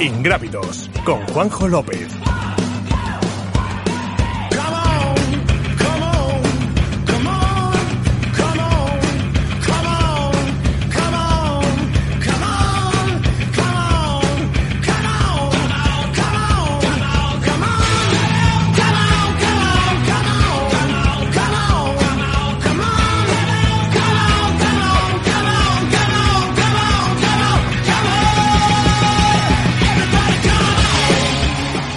Ingrávidos con Juanjo López.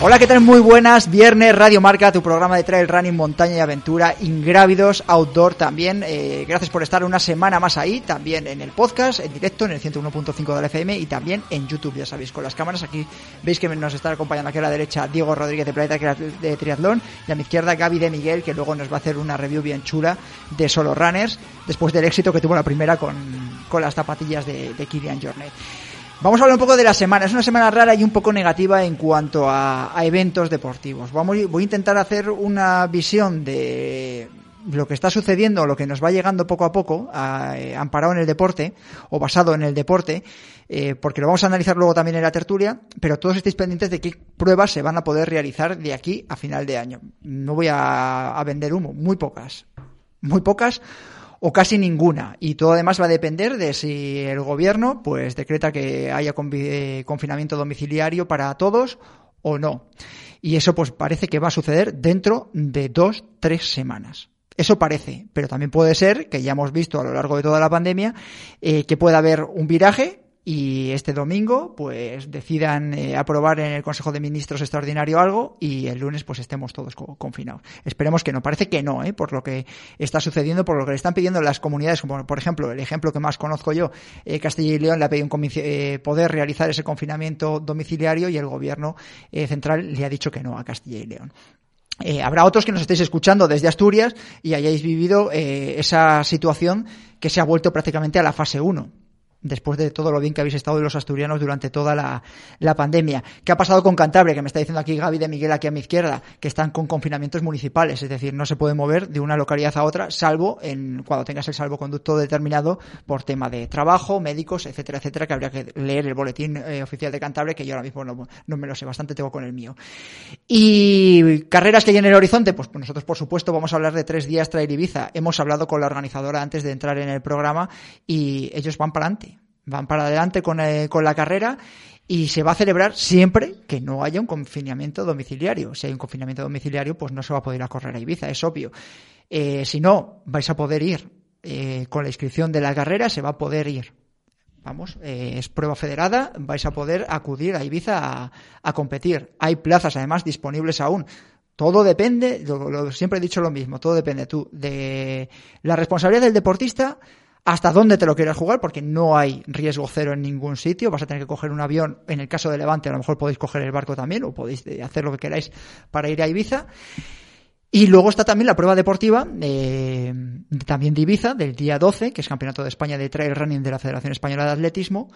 Hola, ¿qué tal? Muy buenas. Viernes, Radio Marca, tu programa de trail running, montaña y aventura, ingrávidos, outdoor también. Eh, gracias por estar una semana más ahí, también en el podcast, en directo, en el 101.5 del FM y también en YouTube, ya sabéis, con las cámaras. Aquí veis que nos está acompañando aquí a la derecha Diego Rodríguez de Planeta de Triatlón y a mi izquierda Gaby de Miguel, que luego nos va a hacer una review bien chula de Solo Runners, después del éxito que tuvo la primera con, con las zapatillas de, de Kilian Journey. Vamos a hablar un poco de la semana. Es una semana rara y un poco negativa en cuanto a, eventos deportivos. Vamos, voy a intentar hacer una visión de lo que está sucediendo, lo que nos va llegando poco a poco, eh, amparado en el deporte o basado en el deporte, eh, porque lo vamos a analizar luego también en la tertulia, pero todos estéis pendientes de qué pruebas se van a poder realizar de aquí a final de año. No voy a vender humo, muy pocas. Muy pocas o casi ninguna. Y todo además va a depender de si el gobierno pues decreta que haya eh, confinamiento domiciliario para todos o no. Y eso pues parece que va a suceder dentro de dos, tres semanas. Eso parece, pero también puede ser, que ya hemos visto a lo largo de toda la pandemia, eh, que pueda haber un viraje y este domingo pues decidan eh, aprobar en el Consejo de Ministros extraordinario algo y el lunes pues estemos todos confinados. Esperemos que no, parece que no, ¿eh? por lo que está sucediendo, por lo que le están pidiendo las comunidades, como por ejemplo el ejemplo que más conozco yo, eh, Castilla y León le ha pedido eh, poder realizar ese confinamiento domiciliario y el gobierno central le ha dicho que no a Castilla y León. habrá otros que nos estéis escuchando desde Asturias y hayáis vivido esa situación que se ha vuelto prácticamente a la fase 1 después de todo lo bien que habéis estado los asturianos durante toda la, pandemia. ¿Qué ha pasado con Cantabria? Que me está diciendo aquí Gaby de Miguel, aquí a mi izquierda, que están con confinamientos municipales, es decir, no se puede mover de una localidad a otra, salvo en cuando tengas el salvoconducto determinado por tema de trabajo, médicos, etcétera, etcétera, que habría que leer el boletín eh, oficial de Cantabria, que yo ahora mismo no, no, me lo sé, bastante tengo con el mío. Y carreras que hay en el horizonte, pues, pues nosotros, por supuesto, vamos a hablar de tres días Trail Ibiza. Hemos hablado con la organizadora antes de entrar en el programa y ellos van para adelante van para adelante con, eh, con la carrera y se va a celebrar siempre que no haya un confinamiento domiciliario. Si hay un confinamiento domiciliario, pues no se va a poder ir a correr a Ibiza, es obvio. Eh, si no, vais a poder ir eh, con la inscripción de la carrera, se va a poder ir. Vamos, es prueba federada, vais a poder acudir a Ibiza a, competir. Hay plazas además disponibles aún. Todo depende, siempre he dicho lo mismo, todo depende tú de la responsabilidad del deportista hasta dónde te lo quieras jugar, porque no hay riesgo cero en ningún sitio. Vas a tener que coger un avión. En el caso de Levante, a lo mejor podéis coger el barco también, o podéis eh, hacer lo que queráis para ir a Ibiza. Y luego está también la prueba deportiva, eh, también de Ibiza, del día 12, que es Campeonato de España de Trail Running de la Federación Española de Atletismo,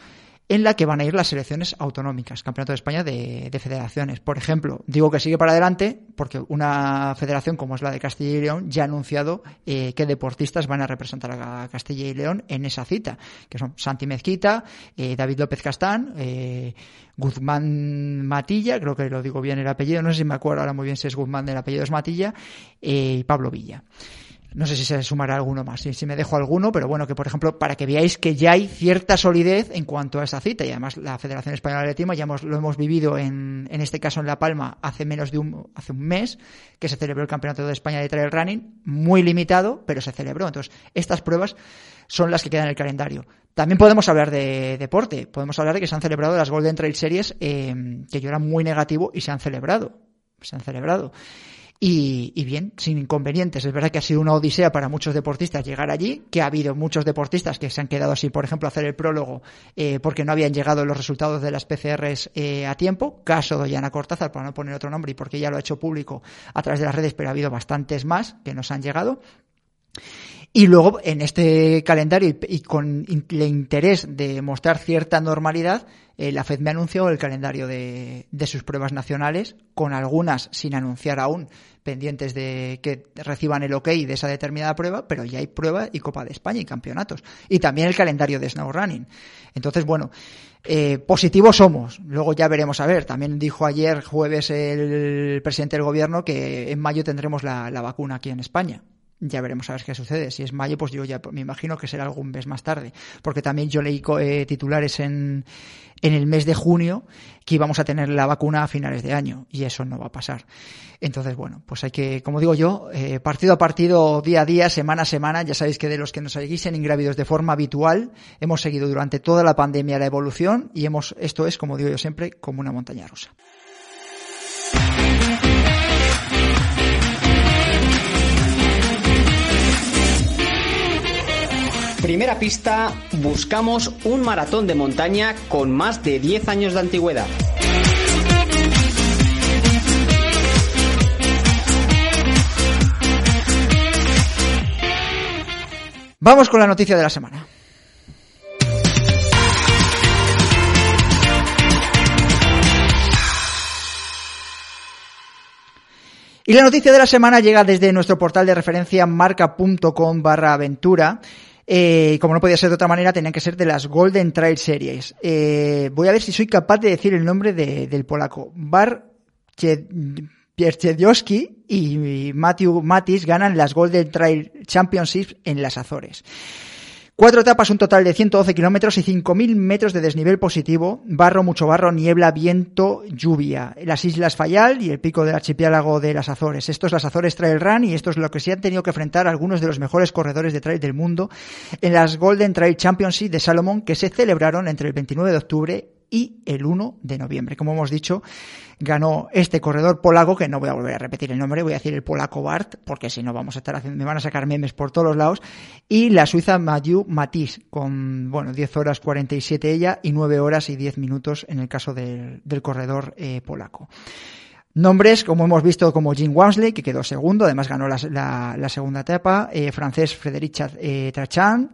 en la que van a ir las selecciones autonómicas, Campeonato de España de, federaciones. Por ejemplo, digo que sigue para adelante porque una federación como es la de Castilla y León ya ha anunciado eh, qué deportistas van a representar a Castilla y León en esa cita, que son Santi Mezquita, eh, David López Castán, eh, Guzmán Matilla, creo que lo digo bien el apellido, no sé si me acuerdo ahora muy bien si es Guzmán, el apellido es Matilla, y Pablo Villa. No sé si se sumará alguno más, si, me dejo alguno, pero bueno, que por ejemplo, para que veáis que ya hay cierta solidez en cuanto a esa cita, y además la Federación Española de Atletismo ya lo hemos vivido en, en este caso en La Palma hace menos de un, hace un mes, que se celebró el Campeonato de España de Trail Running, muy limitado, pero se celebró. Entonces, estas pruebas son las que quedan en el calendario. También podemos hablar de deporte, podemos hablar de que se han celebrado las Golden Trail Series, eh, que yo era muy negativo y se han celebrado. Se han celebrado. Y, bien, sin inconvenientes. Es verdad que ha sido una odisea para muchos deportistas llegar allí, que ha habido muchos deportistas que se han quedado así, por ejemplo, hacer el prólogo eh, porque no habían llegado los resultados de las PCRs eh, a tiempo. Caso de Yana Cortázar, por no poner otro nombre, y porque ya lo ha hecho público a través de las redes, pero ha habido bastantes más que nos han llegado. Y luego, en este calendario y, con el interés de mostrar cierta normalidad, eh, la FED me anunció el calendario de, sus pruebas nacionales, con algunas sin anunciar aún, pendientes de que reciban el ok de esa determinada prueba, pero ya hay prueba y Copa de España y campeonatos. Y también el calendario de Snow Running. Entonces, bueno, eh, positivos somos. Luego ya veremos a ver. También dijo ayer, jueves, el presidente del gobierno que en mayo tendremos la vacuna aquí en España ya veremos a ver qué sucede. Si es mayo, pues yo ya me imagino que será algún mes más tarde. Porque también yo leí eh, titulares en, en el mes de junio que íbamos a tener la vacuna a finales de año y eso no va a pasar. Entonces, bueno, pues hay que, como digo yo, eh, partido a partido, día a día, semana a semana, ya sabéis que de los que nos seguís en Ingrávidos de forma habitual, hemos seguido durante toda la pandemia la evolución y hemos, esto es, como digo yo siempre, como una montaña rusa. Primera pista, buscamos un maratón de montaña con más de 10 años de antigüedad. Vamos con la noticia de la semana. Y la noticia de la semana llega desde nuestro portal de referencia marca.com barra aventura eh, como no podía ser de otra manera, tenían que ser de las Golden Trail Series. Eh, voy a ver si soy capaz de decir el nombre del polaco. Bar Pierczewski y Matthew Matis ganan las Golden Trail Championships en las Azores. Cuatro etapas, un total de 112 kilómetros y 5.000 metros de desnivel positivo, barro, mucho barro, niebla, viento, lluvia. Las Islas Fayal y el pico del archipiélago de las Azores. Esto es las Azores Trail Run y esto es lo que se han tenido que enfrentar algunos de los mejores corredores de trail del mundo en las Golden Trail Championship de Salomón que se celebraron entre el 29 de octubre y el 1 de noviembre. Como hemos dicho, ganó este corredor polaco, que no voy a volver a repetir el nombre, voy a decir el polaco Bart, porque si no vamos a estar haciendo, me van a sacar memes por todos los lados, y la suiza Mayu Matisse, con, bueno, 10 horas 47 ella y 9 horas y 10 minutos en el caso del, corredor eh, polaco. Nombres, como hemos visto, como Jim Walmsley, que quedó segundo, además ganó la, segunda etapa, eh, francés Frédéric eh, Trachan,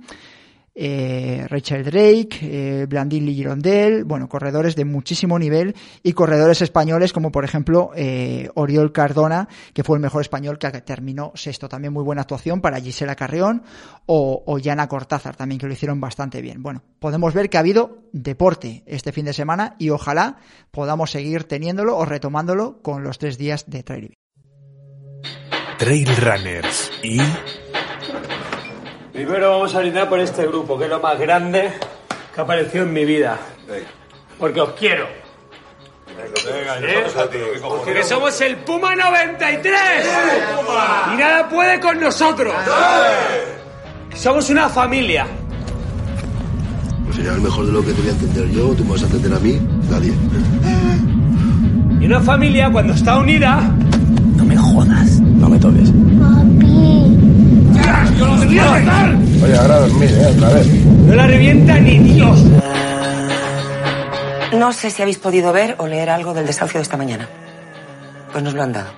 eh, Rachel Drake, eh, Blandini Girondel, bueno, corredores de muchísimo nivel y corredores españoles como por ejemplo eh, Oriol Cardona, que fue el mejor español que terminó sexto. También muy buena actuación para Gisela Carrión o, o Yana Cortázar, también que lo hicieron bastante bien. Bueno, podemos ver que ha habido deporte este fin de semana y ojalá podamos seguir teniéndolo o retomándolo con los tres días de Trail Trail Runners y Primero vamos a brindar por este grupo, que es lo más grande que ha aparecido en mi vida. Porque os quiero. ¿Eh? Porque somos el Puma 93. Y nada puede con nosotros. Somos una familia. Pues sería el mejor de lo que te voy a entender yo, tú me vas a entender a mí, nadie. Y una familia cuando está unida... No me jodas. No me toques. ¡Yo lo debía matar! Oye, ahora dormir, ¿eh? Otra vez. No la revienta ni Dios. No sé si habéis podido ver o leer algo del desahucio de esta mañana. Pues nos lo han dado.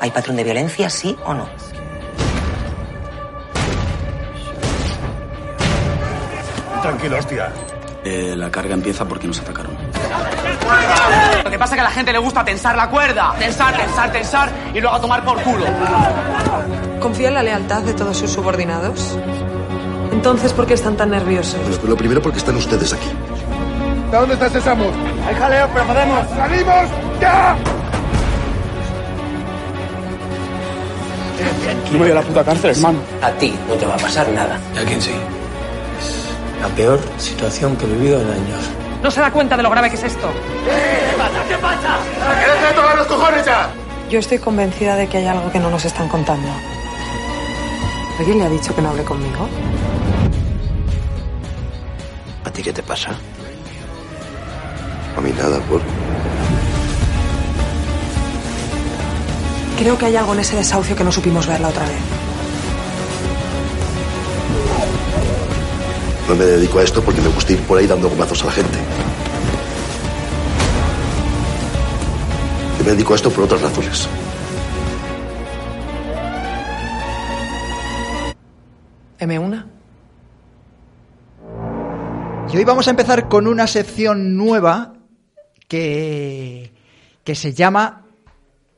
¿Hay patrón de violencia, sí o no? Tranquilo, hostia. Eh, la carga empieza porque nos atacaron. Lo que pasa es que a la gente le gusta tensar la cuerda. Tensar, tensar, tensar y luego tomar por culo. ¿Confía en la lealtad de todos sus subordinados? Entonces, ¿por qué están tan nerviosos? Pues lo primero porque están ustedes aquí. ¿De dónde está ese Samus? Hay jaleo, pero podemos. ¡Salimos ya! No me voy a la puta cárcel, hermano. A ti no te va a pasar nada. ¿Y a quién sí? La peor situación que he vivido en años. ¿No se da cuenta de lo grave que es esto? ¿Qué pasa? ¿Qué pasa? ¿Quieres de tocar los cojones ya? Yo estoy convencida de que hay algo que no nos están contando. ¿Alguien le ha dicho que no hable conmigo? ¿A ti qué te pasa? A mí nada, por. Creo que hay algo en ese desahucio que no supimos ver la otra vez. No me dedico a esto porque me gusta ir por ahí dando gomazos a la gente. Yo me dedico a esto por otras razones. M1. Y hoy vamos a empezar con una sección nueva que, que se llama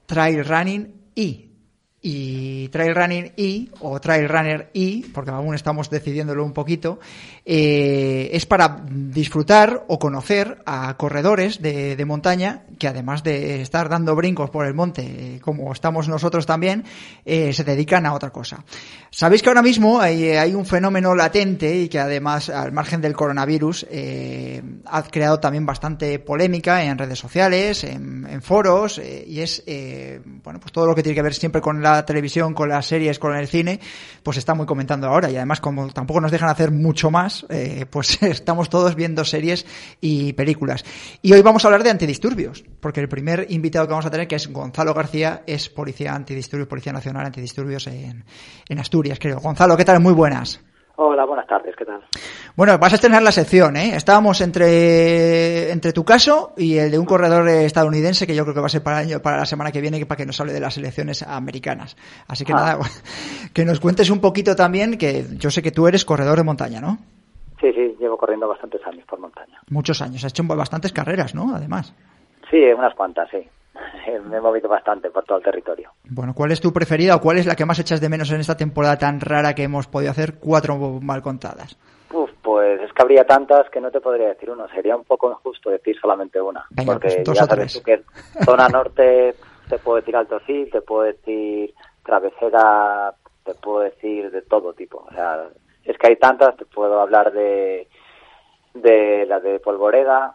Trail Running y y Trail Running E o Trail Runner E, porque aún estamos decidiéndolo un poquito, eh, es para disfrutar o conocer a corredores de, montaña que además de estar dando brincos por el monte, eh, como estamos nosotros también, eh, se dedican a otra cosa. Sabéis que ahora mismo hay, hay, un fenómeno latente y que además, al margen del coronavirus, eh, ha creado también bastante polémica en redes sociales, en, en foros, y es, bueno, pues todo lo que tiene que ver siempre con la televisión, con las series, con el cine, pues está muy comentando ahora. Y además, como tampoco nos dejan hacer mucho más, eh, pues estamos todos viendo series y películas. Y hoy vamos a hablar de antidisturbios, porque el primer invitado que vamos a tener, que es Gonzalo García, es policía antidisturbios, Policía Nacional Antidisturbios en, en Asturias, creo. Gonzalo, ¿qué tal? Muy buenas. Hola, buenas tardes, ¿qué tal? Bueno, vas a estrenar la sección, ¿eh? Estábamos entre, entre tu caso y el de un corredor estadounidense que yo creo que va a ser para, año, para la semana que viene para que nos hable de las elecciones americanas. Así que ah. nada, que nos cuentes un poquito también, que yo sé que tú eres corredor de montaña, ¿no? Sí, sí, llevo corriendo bastantes años por montaña. Muchos años, has hecho bastantes carreras, ¿no? Además. Sí, unas cuantas, sí. me he movido bastante por todo el territorio. Bueno, ¿cuál es tu preferida o cuál es la que más echas de menos en esta temporada tan rara que hemos podido hacer cuatro mal contadas? Uf, pues es que habría tantas que no te podría decir uno. Sería un poco injusto decir solamente una. Venga, porque pues ya sabes tú que zona norte te puedo decir Alto Cid, te puedo decir Travesera, te puedo decir de todo tipo. O sea, es que hay tantas, te puedo hablar de de la de Polvoreda,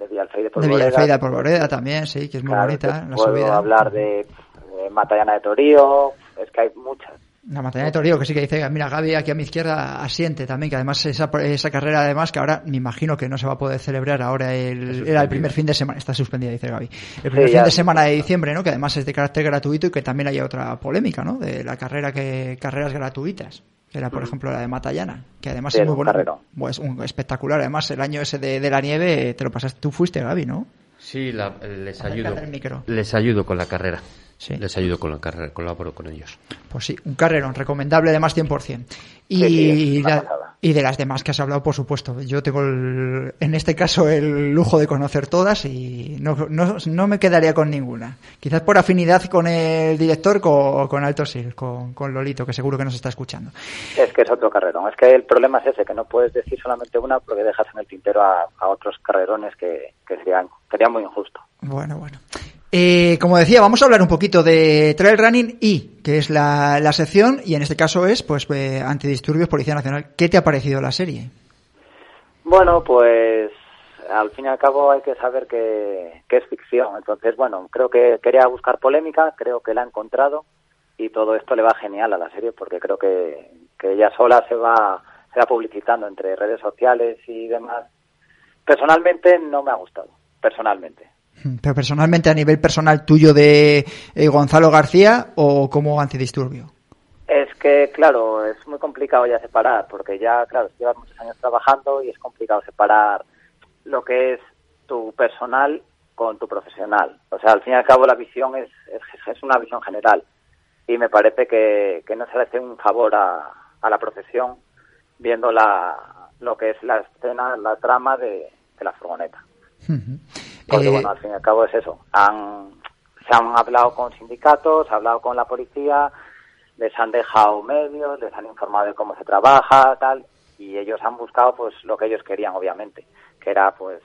de Villalfeida de Polvoreda. De de Polvoreda también, sí, que es muy claro, bonita la puedo subida. hablar de, de Matallana de Torío, es que hay muchas. La Matallana de Torío, que sí que dice, mira, Gaby aquí a mi izquierda asiente también, que además esa, esa carrera además que ahora me imagino que no se va a poder celebrar ahora el, era el primer fin de semana, está suspendida, dice Gaby, el primer Sí, fin de semana de diciembre, ¿no? Que además es de carácter gratuito y que también haya otra polémica, ¿no? De la carrera que, carreras gratuitas. Que Era, por ejemplo, la de Matallana, que además Sí, es muy carrerón. Pues un espectacular. Además, el año ese de, de la nieve, te lo pasaste, tú fuiste, Gaby, ¿no? Sí, la- les ayudo. Micro. Les ayudo con la carrera. Sí. Les ayudo con la carrera, colaboro con ellos. Pues sí, un carrerón, recomendable además 100%. Y, Sí, sí, la- y de las demás que has hablado, por supuesto. Yo tengo, el- en este caso, el lujo de conocer todas y no, no, no me quedaría con ninguna. Quizás por afinidad con el director, con, con Alto Sil, con, con Lolito, que seguro que nos está escuchando. Es que es otro carrerón. Es que el problema es ese, que no puedes decir solamente una porque dejas en el tintero a, a otros carrerones que, que serían, sería muy injusto. Bueno, bueno. Eh, como decía, vamos a hablar un poquito de Trail Running y, que es la, sección, y en este caso es, pues, eh, Antidisturbios Policía Nacional. ¿Qué te ha parecido la serie? Bueno, pues al fin y al cabo hay que saber que, que es ficción. Entonces, bueno, creo que quería buscar polémica, creo que la ha encontrado y todo esto le va genial a la serie porque creo que, que ella sola se va, se va publicitando entre redes sociales y demás. Personalmente no me ha gustado, personalmente. Pero personalmente, a nivel personal tuyo de eh, Gonzalo García o como antidisturbio. Es que, claro, es muy complicado ya separar, porque ya, claro, llevas muchos años trabajando y es complicado separar lo que es tu personal con tu profesional. O sea, al fin y al cabo la visión es, es, es una visión general y me parece que, que no se le hace un favor a, a la profesión viendo la, lo que es la escena, la trama de, de la furgoneta. Porque, Eh, bueno, al fin y al cabo es eso. Han, se han hablado con sindicatos, se ha hablado con la policía, les han dejado medios, les han informado de cómo se trabaja, tal, y ellos han buscado, pues, lo que ellos querían, obviamente, que era, pues,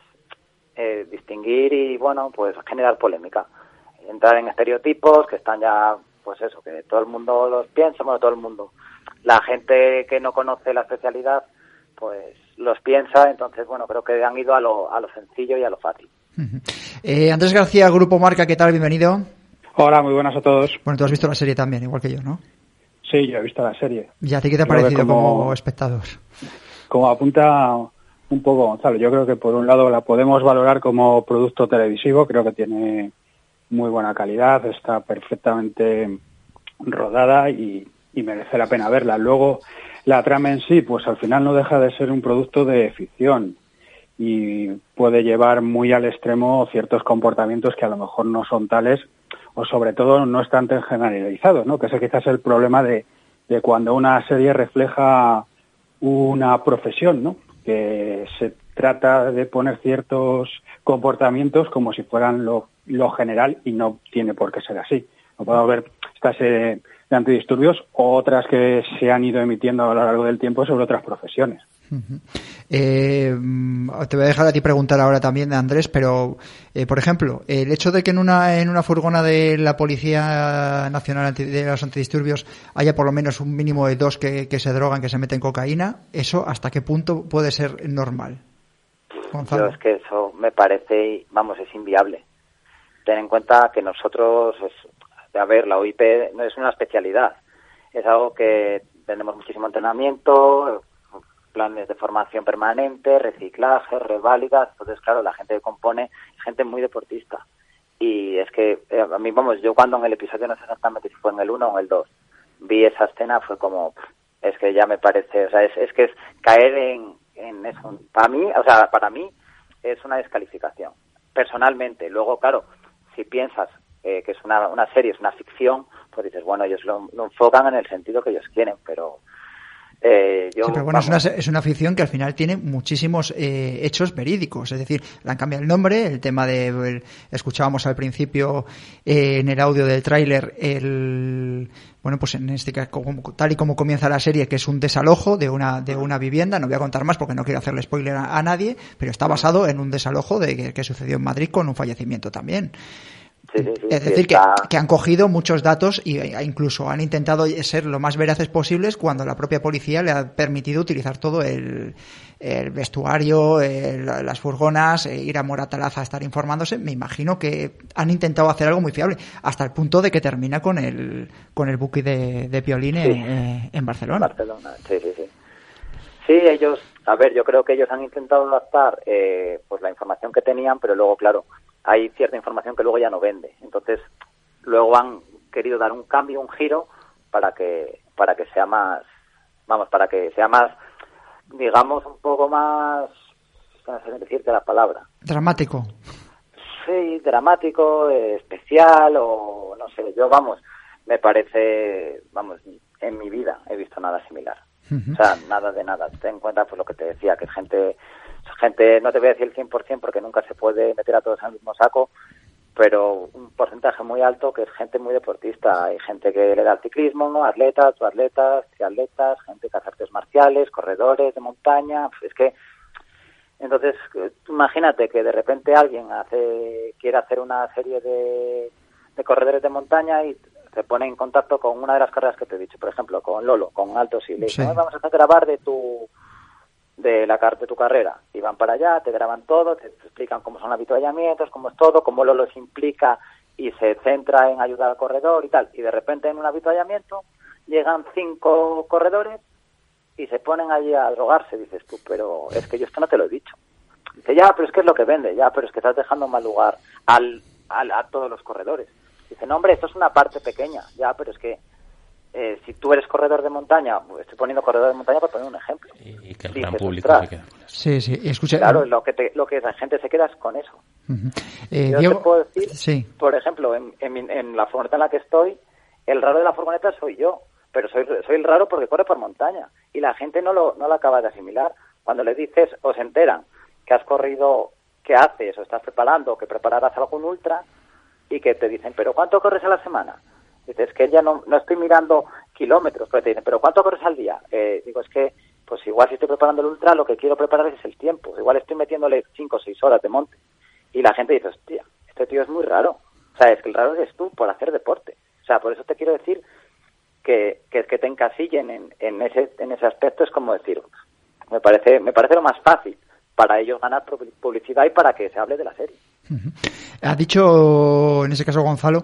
eh, distinguir y, bueno, pues, generar polémica. Entrar en estereotipos que están ya, pues, eso, que todo el mundo los piensa, bueno, todo el mundo. La gente que no conoce la especialidad, pues, los piensa, entonces, bueno, creo que han ido a lo, a lo sencillo y a lo fácil. Eh, Andrés García, Grupo Marca, ¿qué tal? Bienvenido. Hola, muy buenas a todos. Bueno, tú has visto la serie también, igual que yo, ¿no? Sí, yo he visto la serie. ¿Y a ti qué te ha Creo parecido como... como- espectador? Como apunta un poco Gonzalo, yo creo que por un lado la podemos valorar como producto televisivo, creo que tiene muy buena calidad, está perfectamente rodada y, y merece la pena verla. Luego, la trama en sí, pues al final no deja de ser un producto de ficción y puede llevar muy al extremo ciertos comportamientos que a lo mejor no son tales o sobre todo no están tan generalizados, ¿no? Que ese quizás es el problema de, de cuando una serie refleja una profesión, ¿no? Que se trata de poner ciertos comportamientos como si fueran lo, lo general y no tiene por qué ser así. No puedo ver esta serie de antidisturbios o otras que se han ido emitiendo a lo largo del tiempo sobre otras profesiones. Eh, te voy a dejar a ti preguntar ahora también, Andrés, pero eh, por ejemplo, el hecho de que en una en una furgona de la Policía Nacional de los Antidisturbios haya por lo menos un mínimo de dos que, se drogan, que se meten cocaína, ¿eso hasta qué punto puede ser normal? Yo es que eso me parece, vamos, es inviable. Ten en cuenta que nosotros, a ver, la OIP no es una especialidad, es algo que tenemos muchísimo entrenamiento, planes de formación permanente, reciclaje, reválidas. Entonces, claro, la gente que compone es gente muy deportista. Y es que eh, a mí, vamos, yo cuando en el episodio, no sé exactamente si fue en el 1 o en el 2, vi esa escena, fue como, es que ya me parece, o sea, es, es que es caer en, en eso. Para mí, o sea, para mí es una descalificación, personalmente. Luego, claro, si piensas eh, que es una, una serie, es una ficción, pues dices, bueno, ellos lo, lo enfocan en el sentido que ellos quieren, pero eh, pero bueno, es una, es una, ficción que al final tiene muchísimos eh, hechos verídicos, es decir, le han cambiado el nombre, el tema de, escuchábamos al principio eh, en el audio del tráiler, el, bueno, pues en este caso, tal y como comienza la serie, que es un desalojo de una, de una vivienda, no voy a contar más porque no quiero hacerle spoiler a, nadie, pero está basado en un desalojo de que sucedió en Madrid con un fallecimiento también es decir, que, han cogido muchos datos e incluso han intentado ser lo más veraces posibles cuando la propia policía le ha permitido utilizar todo el, vestuario, las furgonas, e ir a Moratalaza a estar informándose. Me imagino que han intentado hacer algo muy fiable, hasta el punto de que termina con el, con el buque de, de Piolín en, Barcelona. Barcelona, sí, sí, sí. Sí, ellos, a ver, yo creo que ellos han intentado adaptar eh, pues la información que tenían, pero luego, claro, hay cierta información que luego ya no vende. Entonces, luego han querido dar un cambio, un giro para que para que sea más, vamos, para que sea más, digamos, un poco más, no sé decirte la palabra. Dramático. Sí, dramático, especial o no sé. Yo, vamos, me parece, vamos, en mi vida he visto nada similar. O sea, nada de nada. Ten en cuenta pues lo que te decía, que gente gente, no te voy a decir el 100% porque nunca se puede meter a todos en el mismo saco, pero un porcentaje muy alto que es gente muy deportista. Hay gente que le da al ciclismo, atletas, atletas, triatletas, gente que hace artes marciales, corredores de montaña. Es que, entonces, imagínate que de repente alguien hace quiere hacer una serie de, de corredores de montaña y se pone en contacto con una de las carreras que te he dicho, por ejemplo, con Lolo, con Altos y le dice, vamos a grabar de tu de la de tu carrera y van para allá, te graban todo, te, explican cómo son los habituallamientos, cómo es todo, cómo lo los implica y se centra en ayudar al corredor y tal. Y de repente en un habituallamiento llegan cinco corredores y se ponen allí a drogarse. Dices tú, pero es que yo esto no te lo he dicho. Dice, ya, pero es que es lo que vende, ya, pero es que estás dejando mal lugar al, al, a todos los corredores. Dice, no, hombre, esto es una parte pequeña, ya, pero es que eh, si tú eres corredor de montaña, estoy poniendo corredor de montaña para poner un ejemplo. Y, que el gran público se queda con eso. Sí, sí, escucha. Claro, lo que, lo que la gente se queda es con eso. Eh, Yo te puedo decir, por ejemplo, en, en, la furgoneta en la que estoy, el raro de la furgoneta soy yo, pero soy, soy el raro porque corre por montaña y la gente no lo, no lo acaba de asimilar. Cuando le dices o se enteran que has corrido, que haces o estás preparando, que prepararás algún ultra y que te dicen, pero ¿cuánto corres a la semana? Dices, es que ya no, no estoy mirando kilómetros, pero te dicen, ¿pero cuánto corres al día? Eh, digo, es que, pues igual si estoy preparando el ultra, lo que quiero preparar es el tiempo. Igual estoy metiéndole 5 o 6 horas de monte. Y la gente dice, hostia, este tío es muy raro. O sea, es que el raro eres tú por hacer deporte. O sea, por eso te quiero decir que, que, que te encasillen en, en, ese, en ese aspecto es como decir, me parece, me parece lo más fácil para ellos ganar publicidad y para que se hable de la serie. Ha dicho, en ese caso, Gonzalo,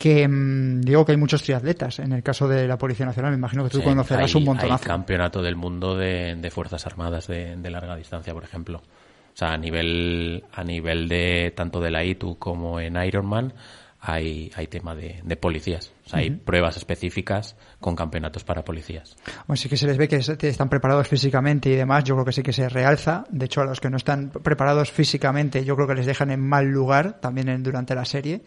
que mm, digo que hay muchos triatletas en el caso de la Policía Nacional. Me imagino que tú conocerás un montonazo. Hay campeonato del mundo de, fuerzas armadas de, larga distancia, por ejemplo. O sea, a nivel a nivel de tanto de la ITU como en Ironman hay, hay tema de, policías. O sea, hay pruebas específicas con campeonatos para policías. Bueno, sí que se les ve que están preparados físicamente y demás. Yo creo que sí que se realza. De hecho, a los que no están preparados físicamente, yo creo que les dejan en mal lugar también en, durante la serie.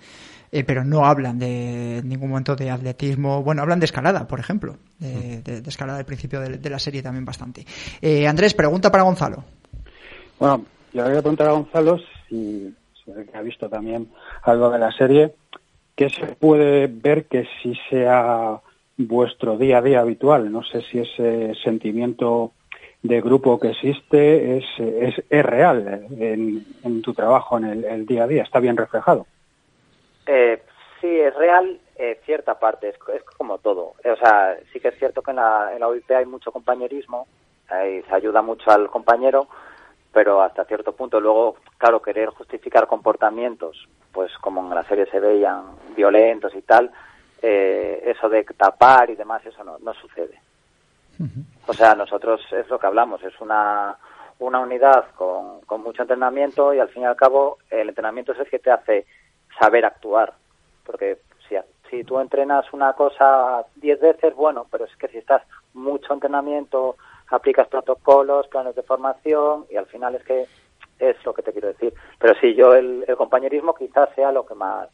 Eh, pero no hablan de en ningún momento de atletismo. Bueno, hablan de escalada, por ejemplo, de, de, escalada al principio de, la serie también bastante. Eh, Andrés, pregunta para Gonzalo. Bueno, yo voy a preguntar a Gonzalo si, si ha visto también algo de la serie. ¿Qué se puede ver que sí sea vuestro día a día habitual? No sé si ese sentimiento de grupo que existe es, es, es real en, tu trabajo, en el, día a día, está bien reflejado. Eh, sí, es real eh, cierta parte, es, como todo. o sea, sí que es cierto que en la, en la OIP hay mucho compañerismo, se ayuda mucho al compañero, pero hasta cierto punto luego, claro, querer justificar comportamientos, pues como en la serie se veían violentos y tal, eh, eso de tapar y demás, eso no, no sucede. O sea, nosotros es lo que hablamos, es una, una unidad con, con mucho entrenamiento y al fin y al cabo el entrenamiento es el que te hace saber actuar. Porque si, si tú entrenas una cosa diez veces, bueno, pero es que si estás mucho entrenamiento, aplicas protocolos, planes de formación y al final es que es lo que te quiero decir. Pero sí, yo el, compañerismo quizás sea lo que más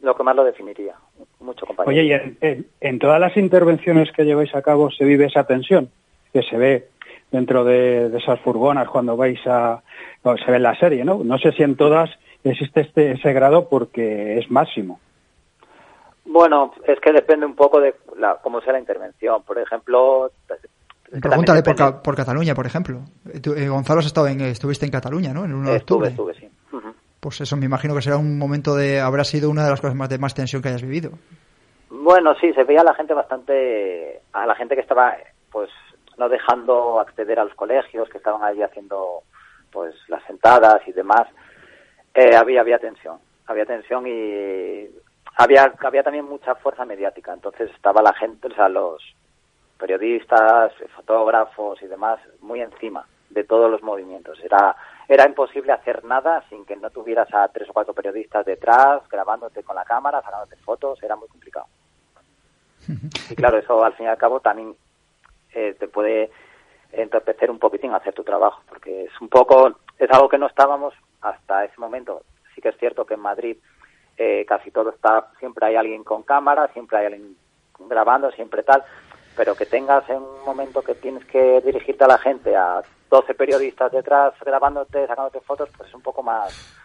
lo que más lo definiría. Mucho compañero. Oye, y en, todas las intervenciones que lleváis a cabo se vive esa tensión que se ve dentro de, esas furgonas cuando vais a... se ve en la serie, ¿no? No sé si en todas existe este, ese grado porque es máximo. Bueno, es que depende un poco de la, cómo sea la intervención. Por ejemplo... Pregúntale por, por, Cataluña, por ejemplo. Eh, Gonzalo, has estado en, estuviste en Cataluña, ¿no? En uno estuve, estuve, sí. Pues eso me imagino que será un momento de. habrá sido una de las cosas más de más tensión que hayas vivido. Bueno, sí, se veía a la gente bastante. a la gente que estaba, pues, no dejando acceder a los colegios, que estaban allí haciendo, pues, las sentadas y demás. Eh, había, había tensión. Había tensión y. Había, había también mucha fuerza mediática. Entonces estaba la gente, o sea, los periodistas, fotógrafos y demás, muy encima de todos los movimientos. Era era imposible hacer nada sin que no tuvieras a tres o cuatro periodistas detrás, grabándote con la cámara, sacándote fotos, era muy complicado. Y claro, eso al fin y al cabo también eh, te puede entorpecer un poquitín hacer tu trabajo, porque es un poco, es algo que no estábamos hasta ese momento. Sí que es cierto que en Madrid eh, casi todo está, siempre hay alguien con cámara, siempre hay alguien grabando, siempre tal, pero que tengas en un momento que tienes que dirigirte a la gente a 12 periodistas detrás grabándote, sacándote fotos, pues es un poco más,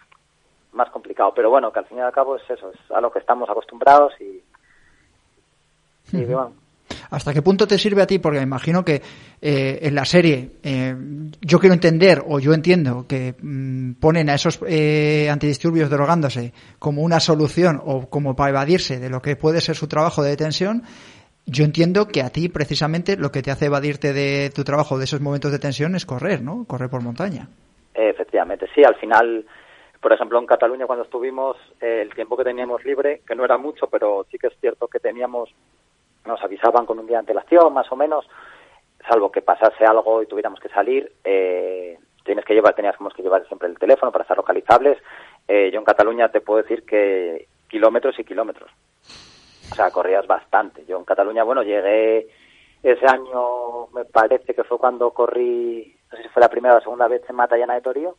más complicado. Pero bueno, que al fin y al cabo es eso, es a lo que estamos acostumbrados y, ¿Hasta qué punto te sirve a ti? Porque me imagino que eh, en la serie eh, yo quiero entender o yo entiendo que mm, ponen a esos eh, antidisturbios drogándose como una solución o como para evadirse de lo que puede ser su trabajo de detención yo entiendo que a ti precisamente lo que te hace evadirte de tu trabajo, de esos momentos de tensión, es correr, ¿no? Correr por montaña. Efectivamente, sí. Al final, por ejemplo, en Cataluña cuando estuvimos, eh, el tiempo que teníamos libre, que no era mucho, pero sí que es cierto que teníamos, nos avisaban con un día de antelación, más o menos, salvo que pasase algo y tuviéramos que salir, eh, tienes que llevar, teníamos que llevar siempre el teléfono para estar localizables. Eh, yo en Cataluña te puedo decir que kilómetros y kilómetros o sea, corrías bastante. Yo en Cataluña, bueno, llegué ese año, me parece que fue cuando corrí, no sé si fue la primera o la segunda vez en Matallana de Torío,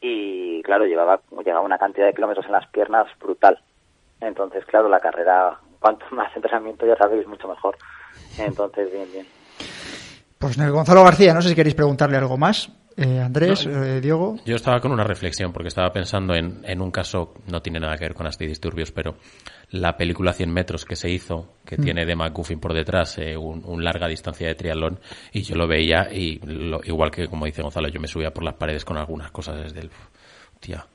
y claro, llevaba, llevaba una cantidad de kilómetros en las piernas brutal. Entonces, claro, la carrera, cuanto más entrenamiento ya sabéis, mucho mejor. Entonces, bien, bien. Pues Gonzalo García, no sé si queréis preguntarle algo más. Eh, Andrés, eh, Diego. Yo estaba con una reflexión porque estaba pensando en, en un caso, no tiene nada que ver con antidisturbios, pero la película 100 metros que se hizo, que mm. tiene de McGuffin por detrás eh, un, larga distancia de triatlón, y yo lo veía y igual que como dice Gonzalo, yo me subía por las paredes con algunas cosas desde el, tía,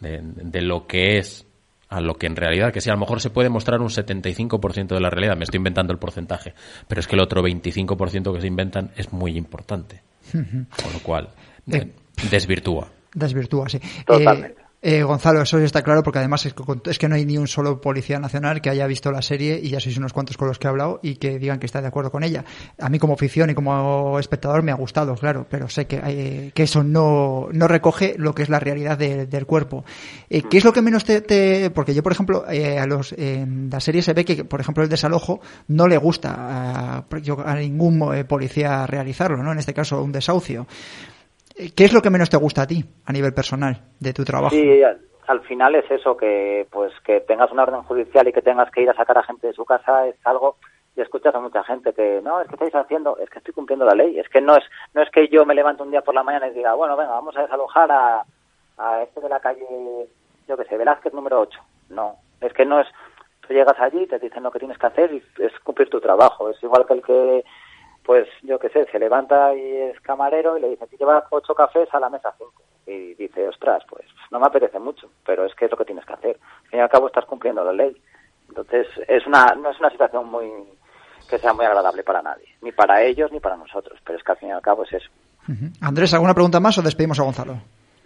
de, de lo que es a lo que en realidad, que si a lo mejor se puede mostrar un 75% de la realidad, me estoy inventando el porcentaje, pero es que el otro 25% que se inventan es muy importante. Con lo cual, eh, desvirtúa. Desvirtúa, sí. Totalmente. Eh, Gonzalo, eso está claro porque además es que, no hay ni un solo policía nacional que haya visto la serie y ya sois unos cuantos con los que he hablado y que digan que está de acuerdo con ella. A mí como afición y como espectador me ha gustado, claro, pero sé que, eh, que eso no, recoge lo que es la realidad del cuerpo. Eh, ¿Qué es lo que menos te... porque yo, por ejemplo, a los en la serie se ve que, por ejemplo, el desalojo no le gusta a, a ningún policía realizarlo, ¿no? En este caso, un desahucio. ¿Qué es lo que menos te gusta a ti a nivel personal de tu trabajo? Sí, al final es eso, que pues que tengas una orden judicial y que tengas que ir a sacar a gente de su casa es algo y escuchas a mucha gente que no, es que estáis haciendo, es que estoy cumpliendo la ley, es que no es no es que yo me levanto un día por la mañana y diga, bueno, venga, vamos a desalojar a, a este de la calle, yo que sé, Velázquez número 8. No, es que no es, tú llegas allí, te dicen lo que tienes que hacer y es cumplir tu trabajo, es igual que el que pues yo qué sé, se levanta y es camarero y le dice, lleva ocho cafés a la mesa cinco. Y dice, ostras, pues no me apetece mucho, pero es que es lo que tienes que hacer. Al fin y al cabo estás cumpliendo la ley. Entonces, es una, no es una situación muy que sea muy agradable para nadie, ni para ellos ni para nosotros, pero es que al fin y al cabo es eso. Andrés, ¿alguna pregunta más o despedimos a Gonzalo?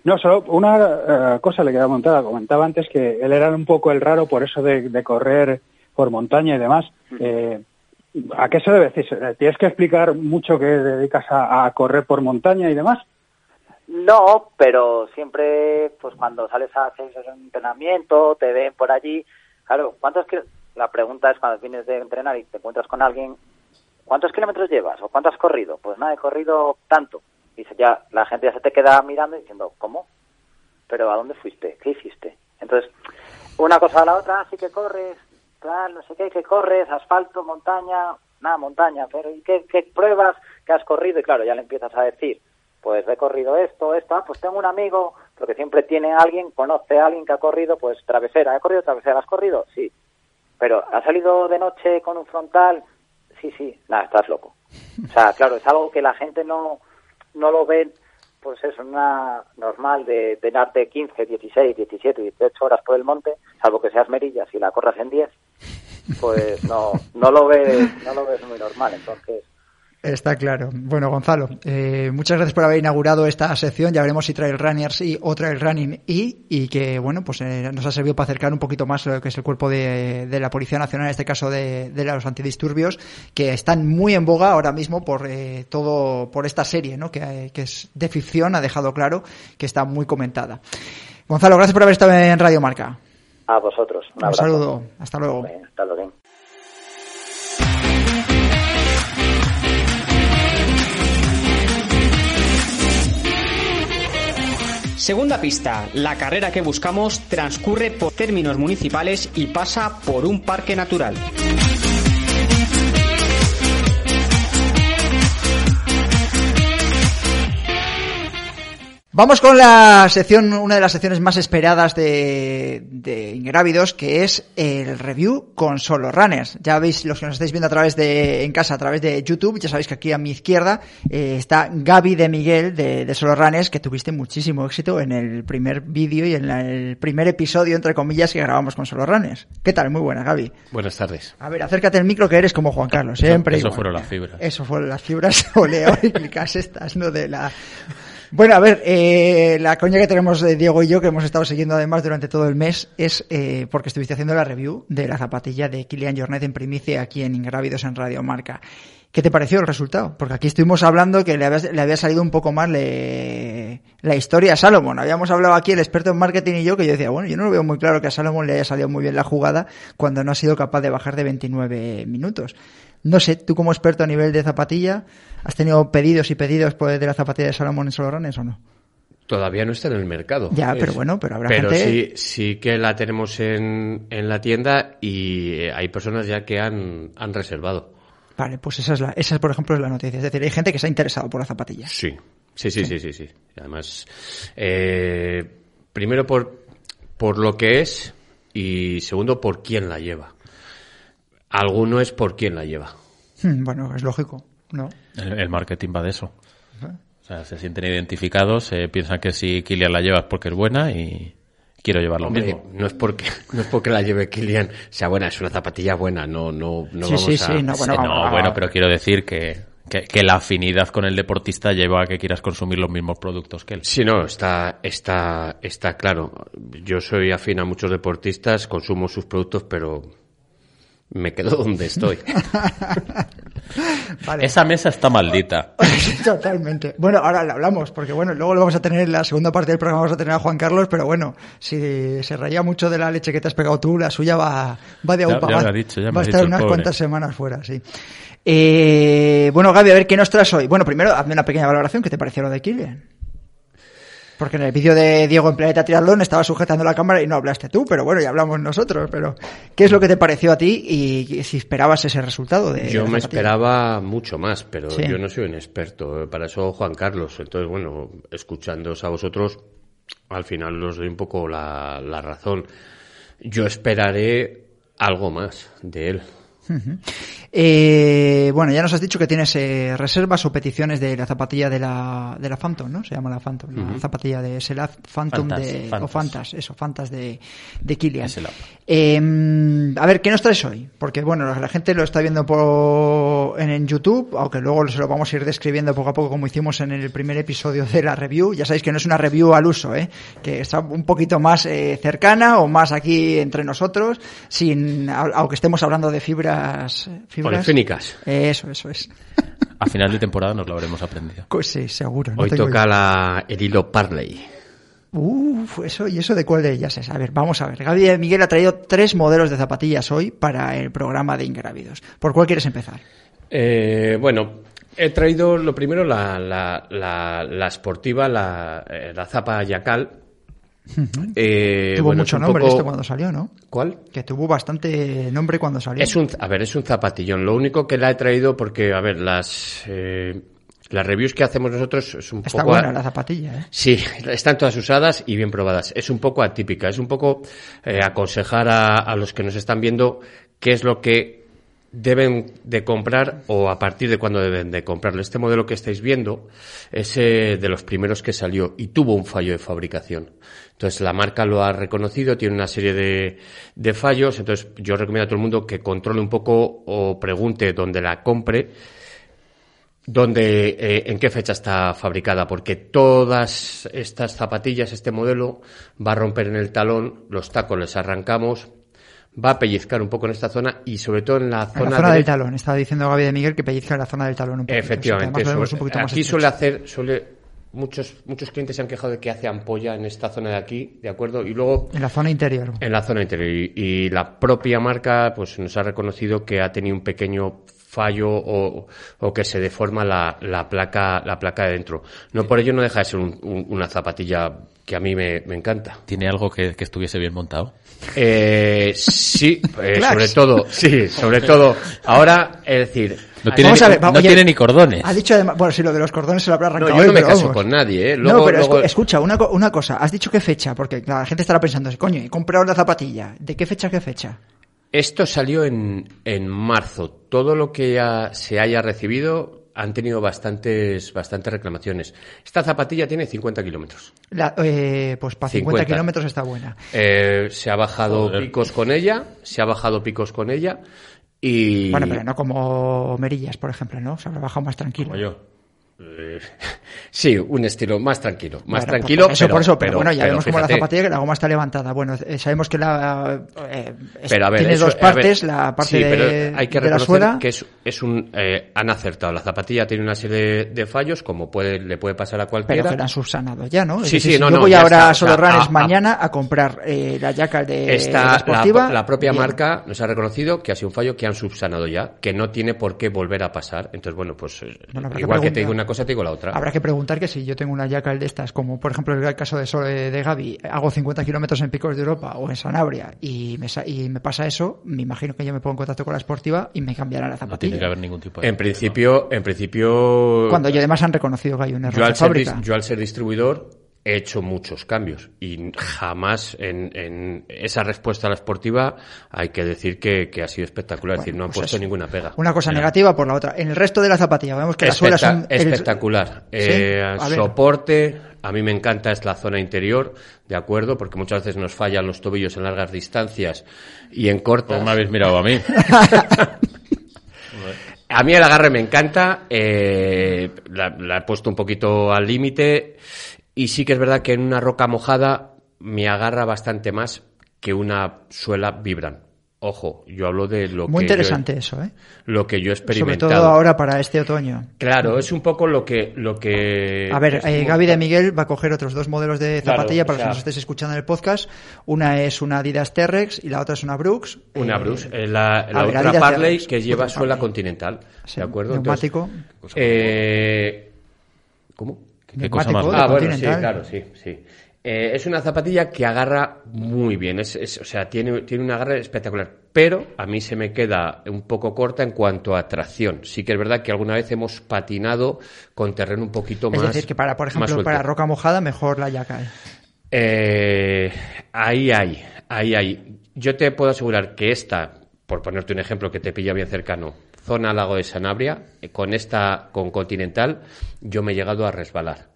No, solo una eh, cosa le quería comentar. Comentaba antes que él era un poco el raro por eso de, de correr por montaña y demás. Eh, ¿A qué se debe? ¿Tienes que explicar mucho que dedicas a, correr por montaña y demás? No, pero siempre, pues cuando sales a hacer un entrenamiento, te ven por allí. Claro, ¿cuántos La pregunta es cuando vienes de entrenar y te encuentras con alguien, ¿cuántos kilómetros llevas o cuánto has corrido? Pues nada, he corrido tanto. Y ya, la gente ya se te queda mirando y diciendo, ¿cómo? ¿Pero a dónde fuiste? ¿Qué hiciste? Entonces, una cosa a la otra, así que corres, tal, no sé qué, que corres, asfalto, montaña, nada, montaña, pero ¿y qué, qué pruebas que has corrido? Y claro, ya le empiezas a decir, pues he corrido esto, esto, ah, pues tengo un amigo, porque siempre tiene alguien, conoce a alguien que ha corrido, pues travesera, ¿he corrido travesera? ¿Has corrido? Sí. Pero ¿ha salido de noche con un frontal? Sí, sí, nada, estás loco. O sea, claro, es algo que la gente no, no lo ve, pues es una normal de tenerte 15, 16, 17, 18 horas por el monte, salvo que seas merillas y la corras en 10, pues no, no lo ves, no lo ves muy normal, entonces Está claro. Bueno, Gonzalo, eh, muchas gracias por haber inaugurado esta sección. Ya veremos si Trail Runners y o Trail Running y, y que, bueno, pues eh, nos ha servido para acercar un poquito más lo que es el cuerpo de, de la Policía Nacional, en este caso de, de, los antidisturbios, que están muy en boga ahora mismo por eh, todo, por esta serie, ¿no? Que, que, es de ficción, ha dejado claro que está muy comentada. Gonzalo, gracias por haber estado en Radio Marca. A vosotros. Un, un saludo. Hasta luego. Bien, hasta luego. Segunda pista, la carrera que buscamos transcurre por términos municipales y pasa por un parque natural. Vamos con la sección, una de las secciones más esperadas de, de Ingrávidos, que es el review con solo runners. Ya veis, los que nos estáis viendo a través de, en casa, a través de YouTube, ya sabéis que aquí a mi izquierda eh, está Gaby de Miguel de, de Solo Runners, que tuviste muchísimo éxito en el primer vídeo y en la, el primer episodio, entre comillas, que grabamos con Solo Runners. ¿Qué tal? Muy buena, Gaby. Buenas tardes. A ver, acércate al micro que eres como Juan Carlos, siempre. Eso, fueron las fibras. Eso fueron las fibras oleoiclicas estas, ¿no? De la bueno, a ver, eh, la coña que tenemos Diego y yo, que hemos estado siguiendo además durante todo el mes, es eh, porque estuviste haciendo la review de la zapatilla de Kilian Jornet en primicia aquí en Ingrávidos en Radio Marca. ¿Qué te pareció el resultado? Porque aquí estuvimos hablando que le había, le había salido un poco más le, la historia a Salomón. Habíamos hablado aquí el experto en marketing y yo que yo decía, bueno, yo no lo veo muy claro que a Salomón le haya salido muy bien la jugada cuando no ha sido capaz de bajar de 29 minutos. No sé, tú como experto a nivel de zapatilla, ¿has tenido pedidos y pedidos de la zapatilla de Salomón en Soloranes o no? Todavía no está en el mercado. Ya, pero bueno, pero habrá pero gente... sí, sí que la tenemos en, en la tienda y hay personas ya que han, han reservado. Vale, pues esa es la, esa por ejemplo es la noticia. Es decir, hay gente que se ha interesado por la zapatilla. Sí, sí, sí, sí, sí, sí. sí. Además, eh, primero por, por lo que es y segundo por quién la lleva. Alguno es por quién la lleva. Bueno, es lógico, ¿no? El, el marketing va de eso. O sea, se sienten identificados, se piensan que si Kilian la lleva es porque es buena y quiero llevar lo Hombre, mismo. No es porque no es porque la lleve Kilian sea buena, es una zapatilla buena, no no no Sí, vamos sí, a sí, no, bueno, no, bueno, pero quiero decir que, que, que la afinidad con el deportista lleva a que quieras consumir los mismos productos que él. Sí, no, está, está, está claro. Yo soy afín a muchos deportistas, consumo sus productos, pero me quedo donde estoy. Vale. Esa mesa está maldita. Totalmente. Bueno, ahora le hablamos, porque bueno, luego lo vamos a tener en la segunda parte del programa, vamos a tener a Juan Carlos, pero bueno, si se raya mucho de la leche que te has pegado tú, la suya va, va de aupa. ya va, dicho, ya va a estar dicho unas pobre. cuantas semanas fuera, sí. Eh, bueno, Gaby, a ver, ¿qué nos traes hoy? Bueno, primero, hazme una pequeña valoración, ¿qué te pareció lo de Kylian? Porque en el vídeo de Diego en Planeta Triatlón estaba sujetando la cámara y no hablaste tú, pero bueno, ya hablamos nosotros. Pero, ¿qué es lo que te pareció a ti y si esperabas ese resultado? De yo me esperaba mucho más, pero Sí. yo no soy un experto. Para eso Juan Carlos. Entonces, bueno, escuchándoos a vosotros, al final os doy un poco la, la razón. Yo esperaré algo más de él. Eh, bueno, ya nos has dicho que tienes eh, reservas o peticiones de la zapatilla de la, de la Phantom, ¿no? Se llama la Phantom, la zapatilla de Selaf Phantom Fantas, de, o Fantas. Fantas, eso, Fantas de, de Kilian. Eh, a ver, ¿qué nos traes hoy? Porque bueno, la gente lo está viendo por, en, en YouTube, aunque luego se lo vamos a ir describiendo poco a poco como hicimos en el primer episodio de la review. Ya sabéis que no es una review al uso, ¿eh? que está un poquito más eh, cercana o más aquí entre nosotros, sin, aunque estemos hablando de fibras, fibras Polifénicas. Eso, eso es. A final de temporada nos lo habremos aprendido. Pues sí, seguro. no Hoy toca la, el hilo Parley. Uf, eso, ¿y eso de cuál de ellas es? A ver, vamos a ver. Gaby de Miguel ha traído tres modelos de zapatillas hoy para el programa de Ingrávidos. ¿Por cuál quieres empezar? Eh, bueno, he traído lo primero la, la, la, la esportiva, la, eh, la zapa Yacal. Eh, tuvo bueno, mucho nombre poco- esto cuando salió, ¿no? ¿Cuál? Que tuvo bastante nombre cuando salió. Es un, a ver, es un zapatillón. Lo único que la he traído porque, a ver, las, eh, las reviews que hacemos nosotros es un Está poco... buena la zapatilla, ¿eh? Sí, están todas usadas y bien probadas. Es un poco atípica, es un poco eh, aconsejar a, a los que nos están viendo qué es lo que deben de comprar o a partir de cuándo deben de comprarlo. Este modelo que estáis viendo es eh, de los primeros que salió y tuvo un fallo de fabricación. Entonces la marca lo ha reconocido, tiene una serie de, de fallos. Entonces yo recomiendo a todo el mundo que controle un poco o pregunte dónde la compre dónde, eh, en qué fecha está fabricada, porque todas estas zapatillas, este modelo, va a romper en el talón, los tacos les arrancamos, va a pellizcar un poco en esta zona y sobre todo en la En zona, la zona del talón. Estaba diciendo Gaby de Miguel que pellizca en la zona del talón un poco. Efectivamente. Sobre- un poquito aquí suele hacer, suele, muchos, muchos clientes se han quejado de que hace ampolla en esta zona de aquí, ¿de acuerdo? Y luego En la zona interior. en la zona interior. Y, y la propia marca pues nos ha reconocido que ha tenido un pequeño fallo o, o que se deforma la, la placa la placa de dentro. No por ello no deja de ser un- un- una zapatilla que a mí me, me encanta. ¿Tiene algo que, que estuviese bien montado? Eh, sí, eh, sobre todo, sí, sobre todo. Ahora, es decir, No tiene Vamos ni- a ver, va- no oye, tiene ni cordones. Ha dicho además, bueno, sí, lo de los cordones se lo habrá no, arrancado. yo hoy, no me pero caso vamos. con nadie, ¿eh? no, Luego- pero escu- luego- escucha, una, co- una cosa. ¿Has dicho qué fecha? Porque la gente estará pensando, coño, he comprado la zapatilla. ¿De qué fecha a qué fecha? Esto salió en, en marzo. Todo lo que ya se haya recibido han tenido bastantes, bastantes reclamaciones. Esta zapatilla tiene 50 kilómetros. La- eh, pues para 50, 50. kilómetros está buena. Eh, se ha bajado Joder. picos con ella, se ha bajado picos con ella y... Bueno, pero no como Merillas, por ejemplo, ¿no? Se habrá bajado más tranquilo. sí, un estilo más tranquilo, más Bueno, tranquilo. Por eso, pero, por eso, pero, pero- bueno, ya pero vemos como la zapatilla que la goma está levantada. Bueno, eh, sabemos que la eh, es- Pero a ver, tiene eso- dos partes, la parte sí, de, pero hay que de la reconocer suela. que es, es un eh, han acertado. La zapatilla tiene una serie de, de fallos, como puede le puede pasar a cualquiera. Pero que la han subsanado ya, ¿no? Es Sí, decir, sí, si no, yo no, voy ahora está, a Solo o sea, Runners a- a- mañana a comprar eh, la jaca de Esta, la la, propia bien. marca nos ha reconocido que ha sido un fallo que han subsanado ya, que no tiene por qué volver a pasar. Entonces, bueno, pues Bueno, habrá que igual que, te digo una cosa, te digo la otra. Habrá que preguntar que si yo tengo una jacal de estas, como por ejemplo el caso de, Sol- de Gaby, hago 50 kilómetros en Picos de Europa o en Sanabria y me, y me pasa eso, me imagino que yo me pongo en contacto con la esportiva y me cambiarán la No zapatilla. tiene que haber ningún tipo de... En principio, en principio, Cuando yo además han reconocido que hay un error yo de al, ser, fábrica. yo al ser distribuidor he hecho muchos cambios y jamás en, en esa respuesta a la esportiva hay que decir que, que ha sido espectacular, es decir, no han pues puesto eso. ninguna pega. Una cosa negativa por la otra. En el resto de la zapatilla vemos que la suela es Especta- un... el- espectacular. Eh, A soporte, a mí me encanta es la zona interior, de acuerdo, porque muchas veces nos fallan los tobillos en largas distancias y en cortas. ¿Cómo me habéis mirado a mí? A mí el agarre me encanta, eh, la, la he puesto un poquito al límite y sí que es verdad que en una roca mojada me agarra bastante más que una suela vibran. Ojo, yo hablo de lo Muy que yo interesante eso, ¿eh? lo que yo he Sobre experimentado. todo ahora para este otoño. Claro, es un poco lo que lo que A ver, eh, Gaby de Miguel va a coger otros dos modelos de Claro, zapatilla o para los que nos estéis escuchando en el podcast. Una es una Adidas T-Rex y la otra es una Brooks. Una Eh, Bruce, eh, la, a la ver, Ultra Adidas Parley T-Rex, que lleva suela Parley. continental, Sí, ¿de acuerdo? neumático. eh, ¿Cómo? ¿Qué cosa más Ah, bueno, sí, claro, sí, sí. Eh, es una zapatilla que agarra muy bien, es, es- o sea, tiene, tiene un agarre espectacular, pero a mí se me queda un poco corta en cuanto a tracción. Sí que es verdad que alguna vez hemos patinado con terreno un poquito Es más decir, que para, por ejemplo, para roca mojada, mejor la Yacal. Eh, ahí hay, ahí hay. Yo te puedo asegurar que esta, por ponerte un ejemplo que te pilla bien cercano, zona Lago de Sanabria, eh, con esta, con Continental, yo me he llegado a resbalar.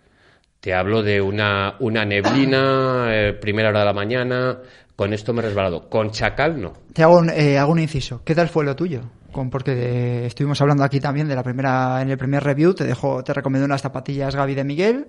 Te hablo de una, una neblina, eh, primera hora de la mañana, con esto me he resbalado. Con Chacal no. Te hago un, eh, hago un inciso. ¿Qué tal fue lo tuyo? Con, porque eh, estuvimos hablando aquí también de la primera, en el primer review, te dejo, te recomiendo unas zapatillas Gaby de Miguel,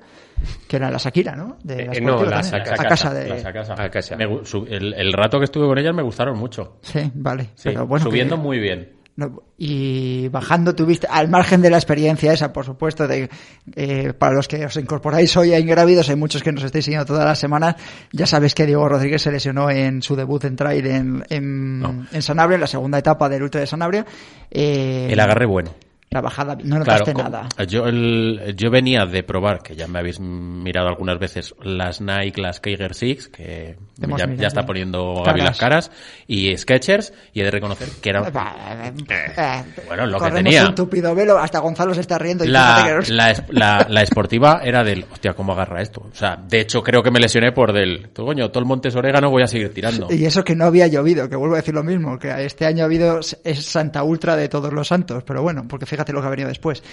que eran la Shakira, ¿no? De la Eh, no, las también. a a casa de. Las a casa. A casa. Me su- el, el rato que estuve con ellas me gustaron mucho. Sí, vale. Sí, pero bueno, subiendo que- muy bien. No, y bajando tuviste, al margen de la experiencia esa, por supuesto, de eh, para los que os incorporáis hoy a Ingrávidos, hay muchos que nos estáis siguiendo todas las semanas, ya sabéis que Diego Rodríguez se lesionó en su debut en trail en, en, en Sanabria, en la segunda etapa del Ultra de Sanabria. Eh, El agarre bueno. La bajada, no Claro, notaste co- nada. Yo, el- yo venía de probar, que ya me habéis mirado algunas veces, las Nike, las Kiger Six, que ya, mirado, ya está poniendo Gaby Caras. las caras, y Sketchers, y he de reconocer que era... Eh, Bueno, lo que tenía. un tupido velo, hasta Gonzalo se está riendo. y La, que la, la- la esportiva era del, hostia, ¿cómo agarra esto? O sea, de hecho creo que me lesioné por del, "Tú, coño, todo el montes orégano voy a seguir tirando. Y eso que no había llovido, que vuelvo a decir lo mismo, que este año ha habido es Santa Ultra de todos los santos, pero bueno, porque fíjate lo que ha venido después.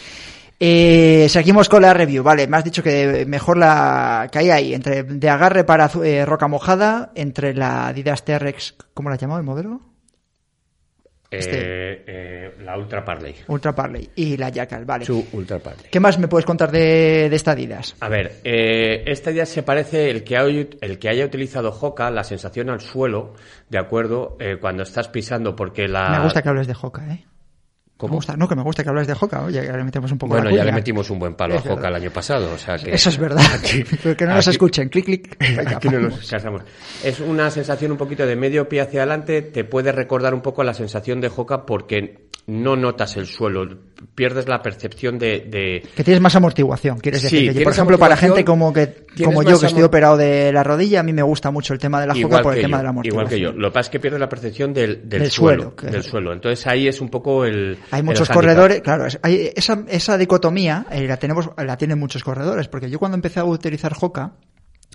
Eh, seguimos con la review, vale, me has dicho que mejor la que hay ahí, entre de agarre para eh, roca mojada, entre la Adidas TRX, ¿cómo la llamado el modelo? Este. Eh, eh, la Ultra Parley. Ultra Parley y la Jackal, vale. Su Ultra Parley. ¿Qué más me puedes contar de, de esta Adidas? A ver, eh, esta ya se parece el que, hay- el que haya utilizado Hoka, la sensación al suelo, ¿de acuerdo? Cuando estás pisando, porque la... Me gusta que hables de Hoka, ¿eh? ¿Cómo? Me gusta, no, que me gusta que hables de Hoka, oye, que le metemos un poco Bueno, la ya le metimos un buen palo a Es Hoka el año pasado, o sea que... Eso es verdad. Pero que no nos aquí- escuchen, clic, clic. Venga, Aquí no nos casamos. Es una sensación un poquito de medio pie hacia adelante, te puede recordar un poco a la sensación de Hoka porque no notas el suelo, pierdes la percepción de... de- Que tienes más amortiguación, quieres Sí, decir. Que por ejemplo, para gente como que como yo que estoy operado de la rodilla, a mí me gusta mucho el tema de la Hoka por el tema de la amortiguación. igual que yo. Lo que pasa es que pierdes la percepción del, del Del suelo. del suelo. Entonces ahí es un poco el. Hay muchos corredores, claro, hay esa, esa dicotomía eh, la tenemos, la tienen muchos corredores, porque yo cuando empecé a utilizar Hoka,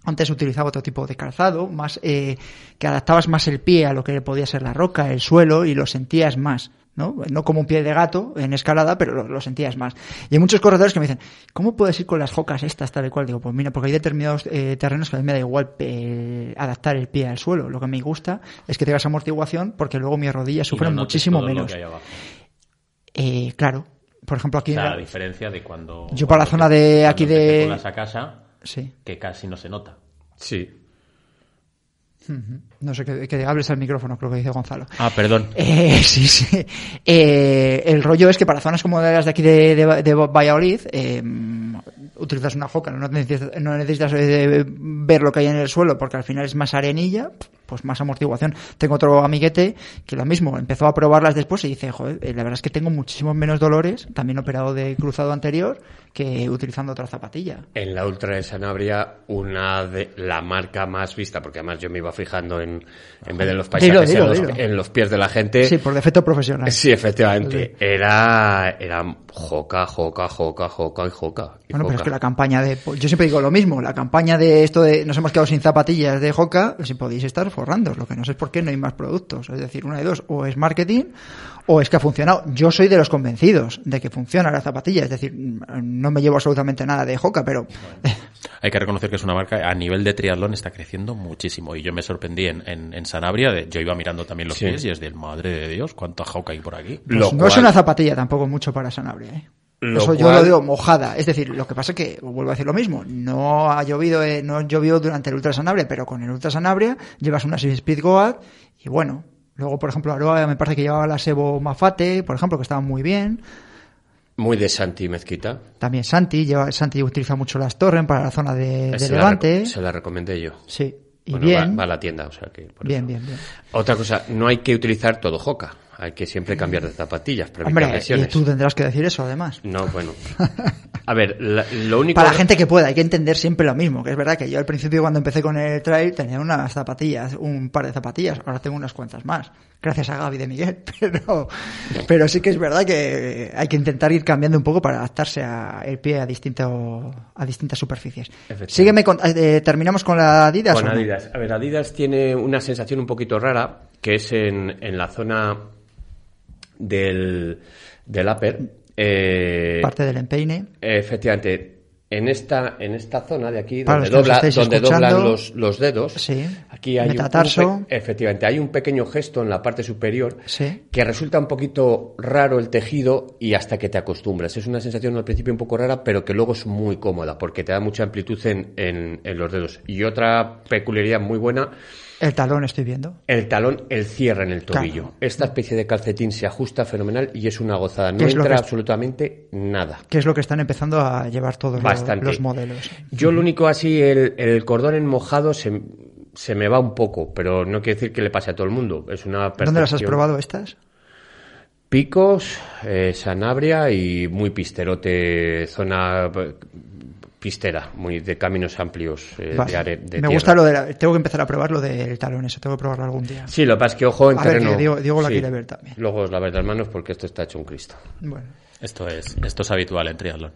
antes utilizaba otro tipo de calzado, más eh, que adaptabas más el pie a lo que podía ser la roca, el suelo, y lo sentías más. ¿No? no como un pie de gato en escalada, pero lo, lo sentías más. Y hay muchos corredores que me dicen, ¿cómo puedes ir con las jocas estas tal y cual? Digo, pues mira, porque hay determinados eh, terrenos que a mí me da igual eh, adaptar el pie al suelo. Lo que me gusta es que tengas amortiguación porque luego mis rodillas sufren no muchísimo menos. que hay abajo. Eh, claro, por ejemplo aquí O sea, en la la- diferencia de cuando... Yo para la zona te- de aquí de- casa, Sí. que casi no se nota. Sí. No sé, que, que hables al micrófono, creo que dice Gonzalo. Ah, perdón. Eh, sí, sí. Eh, el rollo es que para zonas como las de aquí de, de- de Valladolid, eh, utilizas una joca, no necesitas, no necesitas eh, ver lo que hay en el suelo porque al final es más arenilla, pues más amortiguación. Tengo otro amiguete que lo mismo, empezó a probarlas después y dice, joder, eh, la verdad es que tengo muchísimos menos dolores, también operado de cruzado anterior, que utilizando otra zapatilla. En la Ultra de Sanabria, una de la marca más vista, porque además yo me iba fijando en, en vez de los paisajes, dilo, en, los, dilo. en los pies de la gente. Sí, por defecto profesional. Sí, efectivamente. Era, era joca, joca, joca, joca y joca. y Bueno, pero es joca. Que la campaña de... Yo siempre digo lo mismo, la campaña de esto de nos hemos quedado sin zapatillas de Hoka, si podéis estar forrando, lo que no sé es por qué no hay más productos. Es decir, una de dos, o es marketing o es que ha funcionado. Yo soy de los convencidos de que funciona la zapatilla, es decir, no me llevo absolutamente nada de Hoka, pero Hay que reconocer que es una marca a nivel de triatlón está creciendo muchísimo y yo me sorprendí en, en, en Sanabria, de- yo iba mirando también los Sí. pies y es del madre de Dios, cuánta jauca hay por aquí. pues no es una zapatilla tampoco mucho para Sanabria. ¿eh? Lo Eso yo lo digo mojada. Es decir, lo que pasa es que, vuelvo a decir lo mismo, no ha llovido, eh, no llovió durante el Ultra Sanabria, pero con el Ultra Sanabria llevas una Speed Goat y bueno, luego por ejemplo Aroa me parece que llevaba la Sebo Mafate, por ejemplo, que estaban muy bien. Muy de Santi Mezquita. También Santi, lleva, Santi utiliza mucho las Torren para la zona de, de se, la, Levante. se la recomendé yo. Sí, y Bueno, bien. Va, va a la tienda, o sea que. por bien, eso. bien, bien. Otra cosa, no hay que utilizar todo Joca. Hay que siempre cambiar de zapatillas para Hombre, evitar lesiones. y tú tendrás que decir eso además. No, bueno. A ver, la- lo único... Para la gente que pueda, hay que entender siempre lo mismo, que es verdad que yo al principio cuando empecé con el trail tenía unas zapatillas, un par de zapatillas, ahora tengo unas cuantas más, gracias a Gaby de Miguel, pero, pero sí que es verdad que hay que intentar ir cambiando un poco para adaptarse a el pie a distinto, a distintas superficies. Sígueme con, eh, terminamos con la Adidas. Con? Adidas. A ver, Adidas tiene una sensación un poquito rara, que es en, en la zona del, del upper. eh, Parte del empeine. Efectivamente. En esta, en esta zona de aquí, Para donde, dobla, donde doblan los, los dedos, Sí. aquí hay un- Metatarso. un efectivamente, hay un pequeño gesto en la parte superior Sí. que resulta un poquito raro el tejido y hasta que te acostumbras. Es una sensación al principio un poco rara, pero que luego es muy cómoda porque te da mucha amplitud en, en- en los dedos. Y otra peculiaridad muy buena, El talón estoy viendo. el talón, el cierre en el tobillo. Claro. Esta especie de calcetín se ajusta fenomenal y es una gozada. No ¿Qué es lo entra absolutamente nada. Que es lo que están empezando a llevar todos los- Bastante. los modelos. Yo lo único así, el, el cordón en mojado se, se me va un poco, pero no quiere decir que le pase a todo el mundo. Es una ¿Dónde las has probado estas? Picos, eh, Sanabria y muy pisterote, zona pistera, muy de caminos amplios eh, Vale. de, are- de Me tierra. gusta lo de la- tengo que empezar a probar lo del talón ese, tengo que probarlo algún día. Sí, lo que pasa es que ojo en A ver, terreno. que Diego- Diego la sí. quiere ver también. Luego os las manos porque esto está hecho un Cristo. Bueno. Esto es, esto es habitual en triatlón.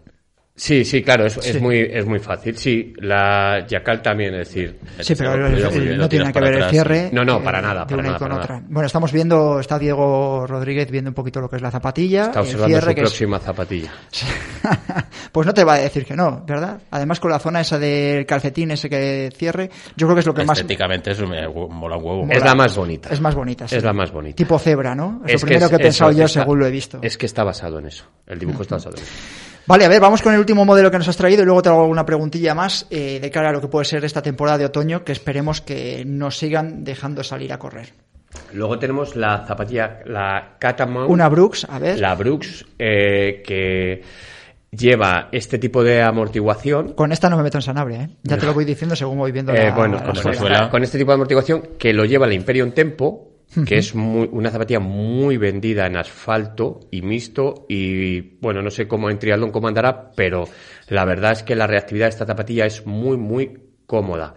Sí, sí, claro, es, Sí. es muy es muy fácil. Sí, la Yacal también, es decir. Sí, pero el- el- no tiene que ver el cierre. No, no, eh, para nada, de para una nada, y con para otra. nada. Bueno, estamos viendo, está Diego Rodríguez viendo un poquito lo que es la zapatilla. Está el observando cierre, su que es- próxima zapatilla. pues no te va a decir que no, ¿verdad? Además con la zona esa del calcetín, ese que cierre, yo creo que es lo que más Estéticamente eso me hu- mola un huevo. Mola. Es la más bonita. es más bonita. sí. Es la más bonita. Tipo cebra, ¿no? Es, Es lo primero que, es- he pensado eso, yo está- según lo he visto. Es que está basado en eso. El dibujo está basado en eso. Vale, a ver, vamos con el último modelo que nos has traído y luego te hago alguna preguntilla más eh, de cara a lo que puede ser esta temporada de otoño, que esperemos que nos sigan dejando salir a correr. Luego tenemos la zapatilla, la Catamount. Una Brooks, a ver. La Brooks, eh, que lleva este tipo de amortiguación. Con esta no me meto en Sanabria, ¿eh? Ya te lo voy diciendo según voy viendo Eh, la, bueno, la con, suela. esta- con este tipo de amortiguación que lo lleva la Imperium Tempo, que es muy- una zapatilla muy vendida en asfalto y mixto y bueno, no sé cómo en triatlón cómo andará, pero la verdad es que la reactividad de esta zapatilla es muy muy cómoda.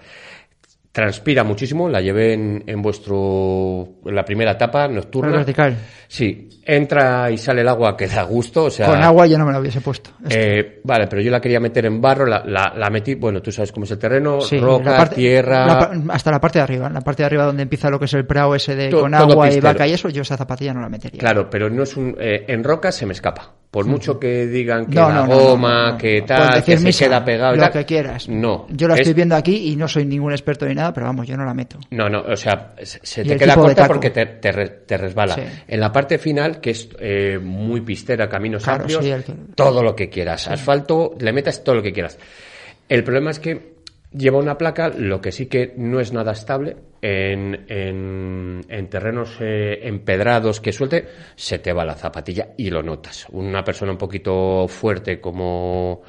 Transpira muchísimo, la llevé en, en vuestro en la primera etapa nocturna. Vertical. Sí, entra y sale el agua que da gusto, o sea, Con agua yo no me lo hubiese puesto. eh, vale, pero yo la quería meter en barro, la, la, la metí, bueno, tú sabes cómo es el terreno, Sí, roca, la parte- tierra. la hasta la parte de arriba, la parte de arriba donde empieza lo que es el prao ese de To- con agua y vaca y eso, yo esa zapatilla no la metería. Claro, pero no es un. eh, en roca se me escapa. Por mucho que digan que No, la no, goma, no, que tal, que se queda pegado lo tal. que quieras. No. Yo la es- estoy viendo aquí y no soy ningún experto ni nada, pero vamos, yo no la meto. No, no, o sea, se te queda corta porque te, te te resbala. Sí. En la parte final, que es eh, muy pistera, caminos Claro, amplios, sí, que- todo lo que quieras. Asfalto, le metas todo lo que quieras. El problema es que lleva una placa, lo que sí que no es nada estable. En, en, en terrenos eh, empedrados que suelte, se te va la zapatilla y lo notas. Una persona un poquito fuerte como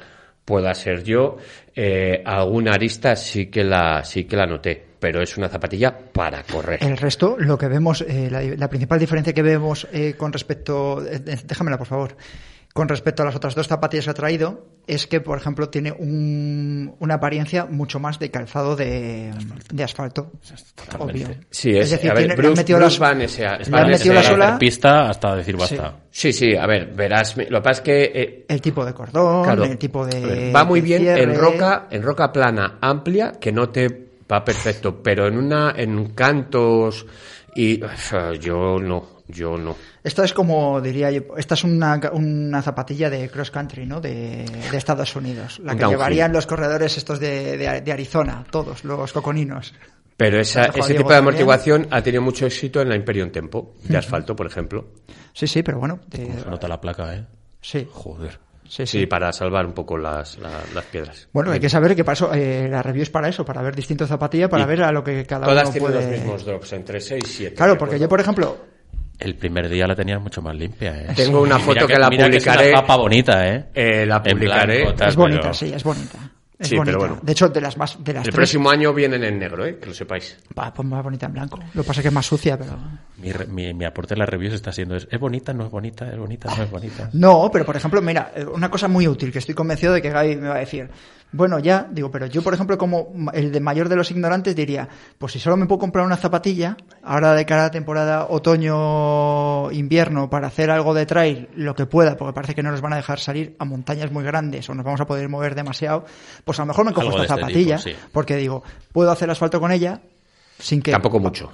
pueda ser yo, eh, alguna arista sí que la sí que la noté, pero es una zapatilla para correr. El resto, lo que vemos, eh, la, la principal diferencia que vemos eh, con respecto, eh, eh, déjamela por favor, con respecto a las otras dos zapatillas que ha traído, es que, por ejemplo, tiene un- una apariencia mucho más de calzado de, de asfalto. Obvio. Sí, es, decir, a ver, tiene- han Bruce, metido Bruce las- Van ese- le Van han ese- metido la sola, pista hasta decir basta. Sí, sí, a ver, verás, lo que pasa es que eh, el tipo de cordón, Claro. el tipo ver, de. va muy de bien cierre. en roca, en roca plana amplia, que no te va perfecto, pero en una, en cantos y yo no, yo no. Esto es como diría yo, esta es una, una zapatilla de cross country, ¿no? De, de Estados Unidos. La que Downhill. llevarían los corredores estos de, de- de Arizona, todos, los coconinos. Pero esa, ese Diego, tipo de también. amortiguación ha tenido mucho éxito en la Imperium Tempo, de asfalto, por ejemplo. Sí, sí, pero bueno. de- Se nota la placa, ¿eh? sí. Joder. Sí, Sí, sí. para salvar un poco las, la- las piedras. Bueno, hay que saber que para eso, eh, la review es para eso, para ver distintos zapatillas, para Y ver a lo que cada Todas uno tienen puede... los mismos drops, entre 6 y 7. Claro, porque yo, por ejemplo, El primer día la tenías mucho más limpia, ¿eh? Tengo una Mira foto que la mira es publicaré. una zapa bonita, ¿eh? Eh, la publicaré. blanco, tal, es bonita, pero- sí, es bonita. Es Sí, bonita. pero bueno. De hecho, de las más, de las El tres, próximo año vienen en negro, ¿eh? que lo sepáis. va, pues más bonita en blanco. Lo que pasa es que es más sucia, pero... Mi, re- mi, mi aporte en las reviews está siendo es, es bonita, no es bonita, es bonita, no es bonita. No, pero por ejemplo, mira, eh, una cosa muy útil que estoy convencido de que Gaby me va a decir. Bueno, ya, digo, pero yo, por ejemplo, como el de mayor de los ignorantes, diría, pues si solo me puedo comprar una zapatilla, ahora de cara a temporada otoño-invierno, para hacer algo de trail, lo que pueda, porque parece que no nos van a dejar salir a montañas muy grandes o nos vamos a poder mover demasiado, pues a lo mejor me cojo Algo esta este zapatilla, tipo, sí. porque digo, puedo hacer asfalto con ella sin que... Tampoco mucho.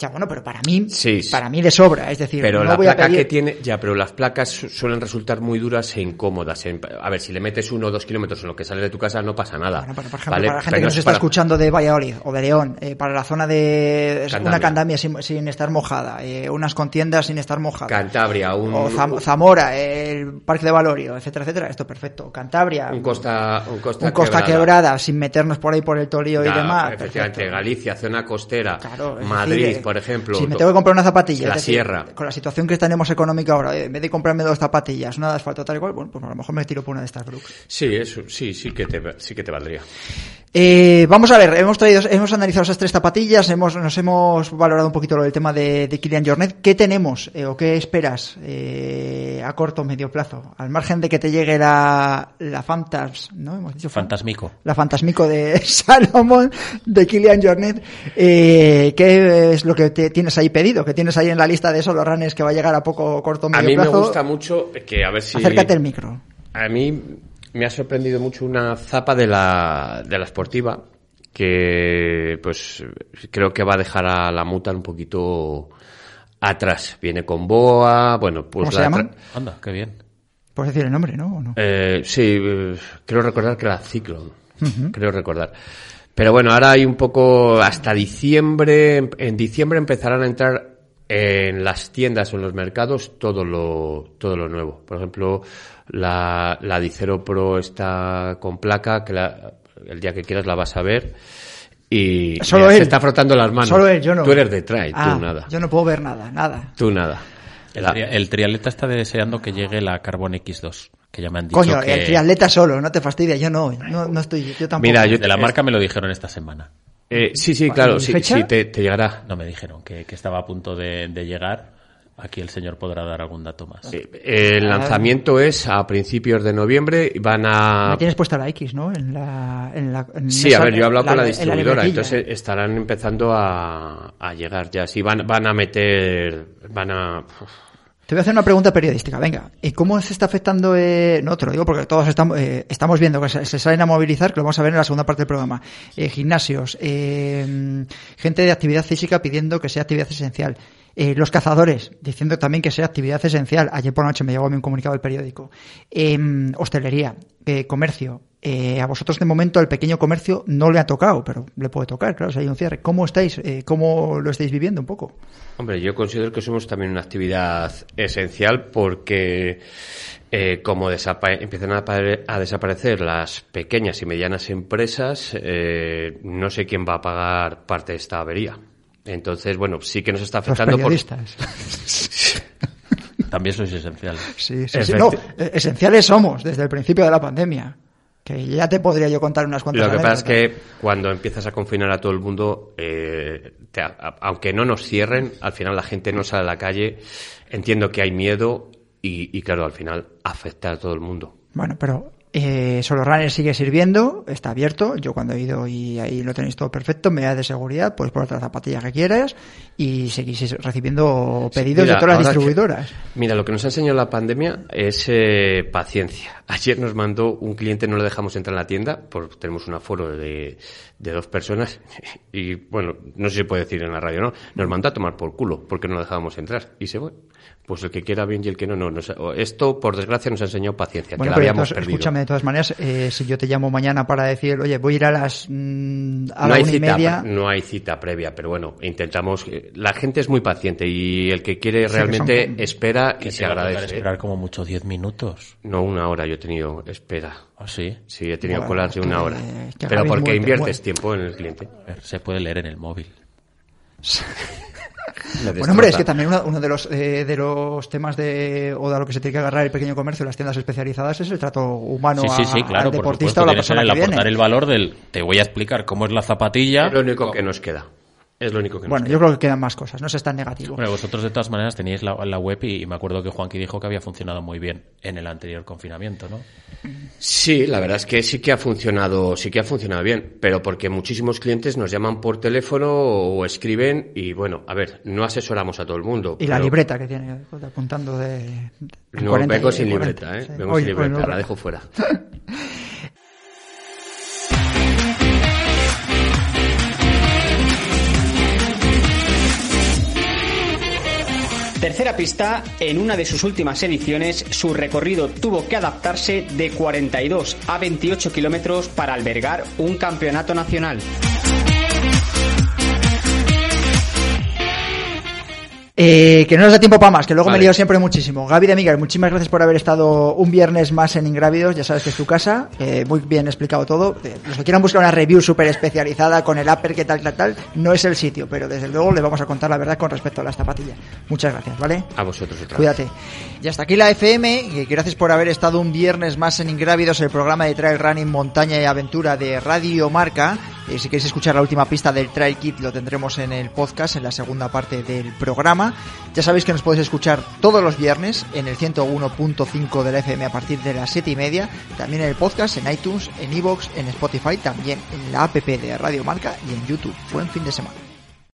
Ya, bueno, pero para mí, Sí, sí. para mí de sobra, es decir, Pero no la voy a placa pedir... que tiene, ya, pero las placas su- suelen resultar muy duras e incómodas. A ver, si le metes uno o dos kilómetros en lo que sales de tu casa no pasa nada. Bueno, pero por ejemplo, ¿vale? para la gente Pero que nos es está para- escuchando de Valladolid o de León, eh, para la zona de una Candamia. sin, sin estar mojada, eh, unas contiendas sin estar mojadas, Cantabria, un, o Zam- Zamora, el Parque de Valorio, etcétera, etcétera, esto perfecto. Cantabria, un costa, un costa, un Costa Quebrada. quebrada. sin meternos por ahí por el Tolío y demás. Efectivamente, perfecto. Galicia, zona costera, Claro, Madrid, decir, eh, por ejemplo. Si me tengo que comprar una zapatilla, La decir, sierra. con la situación que tenemos económica ahora, en vez de comprarme dos zapatillas, una de asfalto tal y cual, bueno, pues a lo mejor me tiro por una de estas Brooks. Sí, eso, sí, sí que te, sí que te valdría. Eh, vamos a ver, hemos traído, hemos analizado esas tres zapatillas, hemos, nos hemos valorado un poquito lo del tema de, de Kilian Jornet. ¿Qué tenemos eh, o qué esperas eh, a corto o medio plazo? Al margen de que te llegue la, la Fantas, ¿no? Hemos dicho Fan- Fantasmico. la Fantasmico de Salomón, de Kilian Jornet. Eh, ¿Qué es lo que te tienes ahí pedido? ¿Qué tienes ahí en la lista de solo runners que va a llegar a poco corto o A mí me gusta mucho que, a ver si... Acércate al micro. A mí me ha sorprendido mucho una zapa de la, de la esportiva que pues creo que va a dejar a la muta un poquito atrás. Viene con boa, bueno, pues ¿Cómo se la llaman? tra- Anda, qué bien. Puedes decir el nombre, ¿no? ¿O no? Eh, sí, eh, creo recordar que era Cyclone. Ujú. Creo recordar. Pero bueno, ahora hay un poco hasta diciembre. En diciembre empezarán a entrar en las tiendas o en los mercados todo lo, todo lo nuevo. Por ejemplo, la, la Dicero Pro está con placa, que la- el día que quieras la vas a ver. Y Solo mira, él. se está frotando las manos. Solo él, yo no. Tú eres de trail, Ah, tú nada. Yo no puedo ver nada, nada. Tú nada. El, el triatleta está deseando que llegue la Carbon X2, que ya me han dicho Coño, que... el triatleta solo, no te fastidies, yo no, no, no estoy, yo tampoco. Mira, yo De la marca me lo dijeron esta semana. eh, sí, sí, claro, ¿Y sí, te, te llegará. No me dijeron que, que estaba a punto de, de llegar. Aquí el señor podrá dar algún dato más. El Ah. lanzamiento es a principios de noviembre y van a... Me tienes puesta la X, ¿no? En la, en la, en Sí, esa- a ver, yo he hablado con la distribuidora, entonces estarán empezando a, a llegar ya. Sí, van, van a meter... Van a... Te voy a hacer una pregunta periodística, venga. ¿Y cómo se está afectando? Eh... No, te lo digo porque todos estamos, eh, estamos viendo que se, salen a movilizar, que lo vamos a ver en la segunda parte del programa. Eh, gimnasios, eh, gente de actividad física pidiendo que sea actividad esencial. Eh, los cazadores diciendo también que sea actividad esencial. Ayer por la noche me llegó a mí un comunicado del periódico. Eh, hostelería, eh, comercio. Eh, a vosotros de momento el pequeño comercio no le ha tocado, pero le puede tocar, claro, si hay un cierre. ¿Cómo estáis? Eh, ¿Cómo lo estáis viviendo un poco? Hombre, yo considero que somos también una actividad esencial porque eh, como empiezan a, a desaparecer las pequeñas y medianas empresas, eh, no sé quién va a pagar parte de esta avería. Entonces, bueno, sí que nos está Los afectando por... periodistas. También sois esenciales. Sí, sí, sí. No, eh, esenciales somos desde el principio de la pandemia. Que ya te podría yo contar unas cuantas Lo que pasa es que cuando empiezas a confinar a todo el mundo, eh, te- a- aunque no nos cierren, al final la gente no sale a la calle. Entiendo que hay miedo y, y claro, al final afecta a todo el mundo. Bueno, pero eh, Solo Runner sigue sirviendo, está abierto. Yo cuando he ido y ahí lo tenéis todo perfecto, medidas de seguridad, puedes por otra zapatilla que quieras y seguís recibiendo pedidos Mira, de todas las que- distribuidoras. Mira, lo que nos ha enseñado la pandemia es eh, paciencia. Ayer nos mandó un cliente, no le dejamos entrar en la tienda, porque tenemos un aforo de, de dos personas, y bueno, no sé si se puede decir en la radio, ¿no? Nos mandó a tomar por culo, porque no lo dejábamos entrar, y se fue. Pues el que quiera bien y el que no, no. Nos- esto, por desgracia, nos ha enseñado paciencia, Bueno, que la pero habíamos entonces, perdido. escúchame de todas maneras, eh, si yo te llamo mañana para decir, oye, voy a ir a las mm, a no la hay una y cita, media. no hay cita previa, pero bueno, intentamos. eh, La gente es muy paciente y el que quiere Sí, que realmente son- espera que y se agradece. esperar como mucho 10 minutos. No, una hora yo he tenido espera. ¿Ah, sí? Sí, he tenido Bueno, colas de una que- hora. que Pero Javi porque inviertes tiempo en el cliente. Se puede leer en el móvil. Bueno, hombre, es que también uno, uno de los eh, de los temas de o de lo que se tiene que agarrar el pequeño comercio, las tiendas especializadas, es el trato humano Sí, sí, sí, claro, al por deportista supuesto. o la que persona el que viene. aportar el valor del te voy a explicar cómo es la zapatilla. Es lo único que nos queda. Es lo único que nos Bueno, queda. yo creo que quedan más cosas, no es tan negativo. Bueno, vosotros de todas maneras teníais la, la web y, y me acuerdo que Juanqui dijo que había funcionado muy bien en el anterior confinamiento, ¿no? Sí, la verdad es que sí que ha funcionado, sí que ha funcionado bien, pero porque muchísimos clientes nos llaman por teléfono o escriben y bueno, a ver, no asesoramos a todo el mundo. Y la libreta que tiene apuntando de... de No, 40 vengo sin 40, libreta, ¿eh? sí. Vengo Hoy- sin hoy libreta, no- la dejo fuera. Tercera pista, en una de sus últimas ediciones, su recorrido tuvo que adaptarse de 42 a 28 kilómetros para albergar un campeonato nacional. Eh, que no nos da tiempo para más, que luego me lío siempre muchísimo. Gaby de Miguel, muchísimas gracias por haber estado un viernes más en Ingrávidos, ya sabes que es tu casa, eh, muy bien explicado todo. Eh, los que quieran buscar una review súper especializada con el upper, que tal, tal, tal, no es el sitio, pero desde luego le vamos a contar la verdad con respecto a las zapatillas. Muchas gracias, ¿vale? A vosotros otra vez. Cuídate. Y hasta aquí la FM. Y gracias por haber estado un viernes más en Ingrávidos, el programa de Trail Running, Montaña y Aventura de Radio Marca. Eh, si queréis escuchar la última pista del Trail Kit, lo tendremos en el podcast, en la segunda parte del programa. Ya sabéis que nos podéis escuchar todos los viernes en el 101.5 de la FM a partir de las 7 y media. También en el podcast, en iTunes, en iVoox, en Spotify, también en la app de Radio Marca y en YouTube. Buen fin de semana.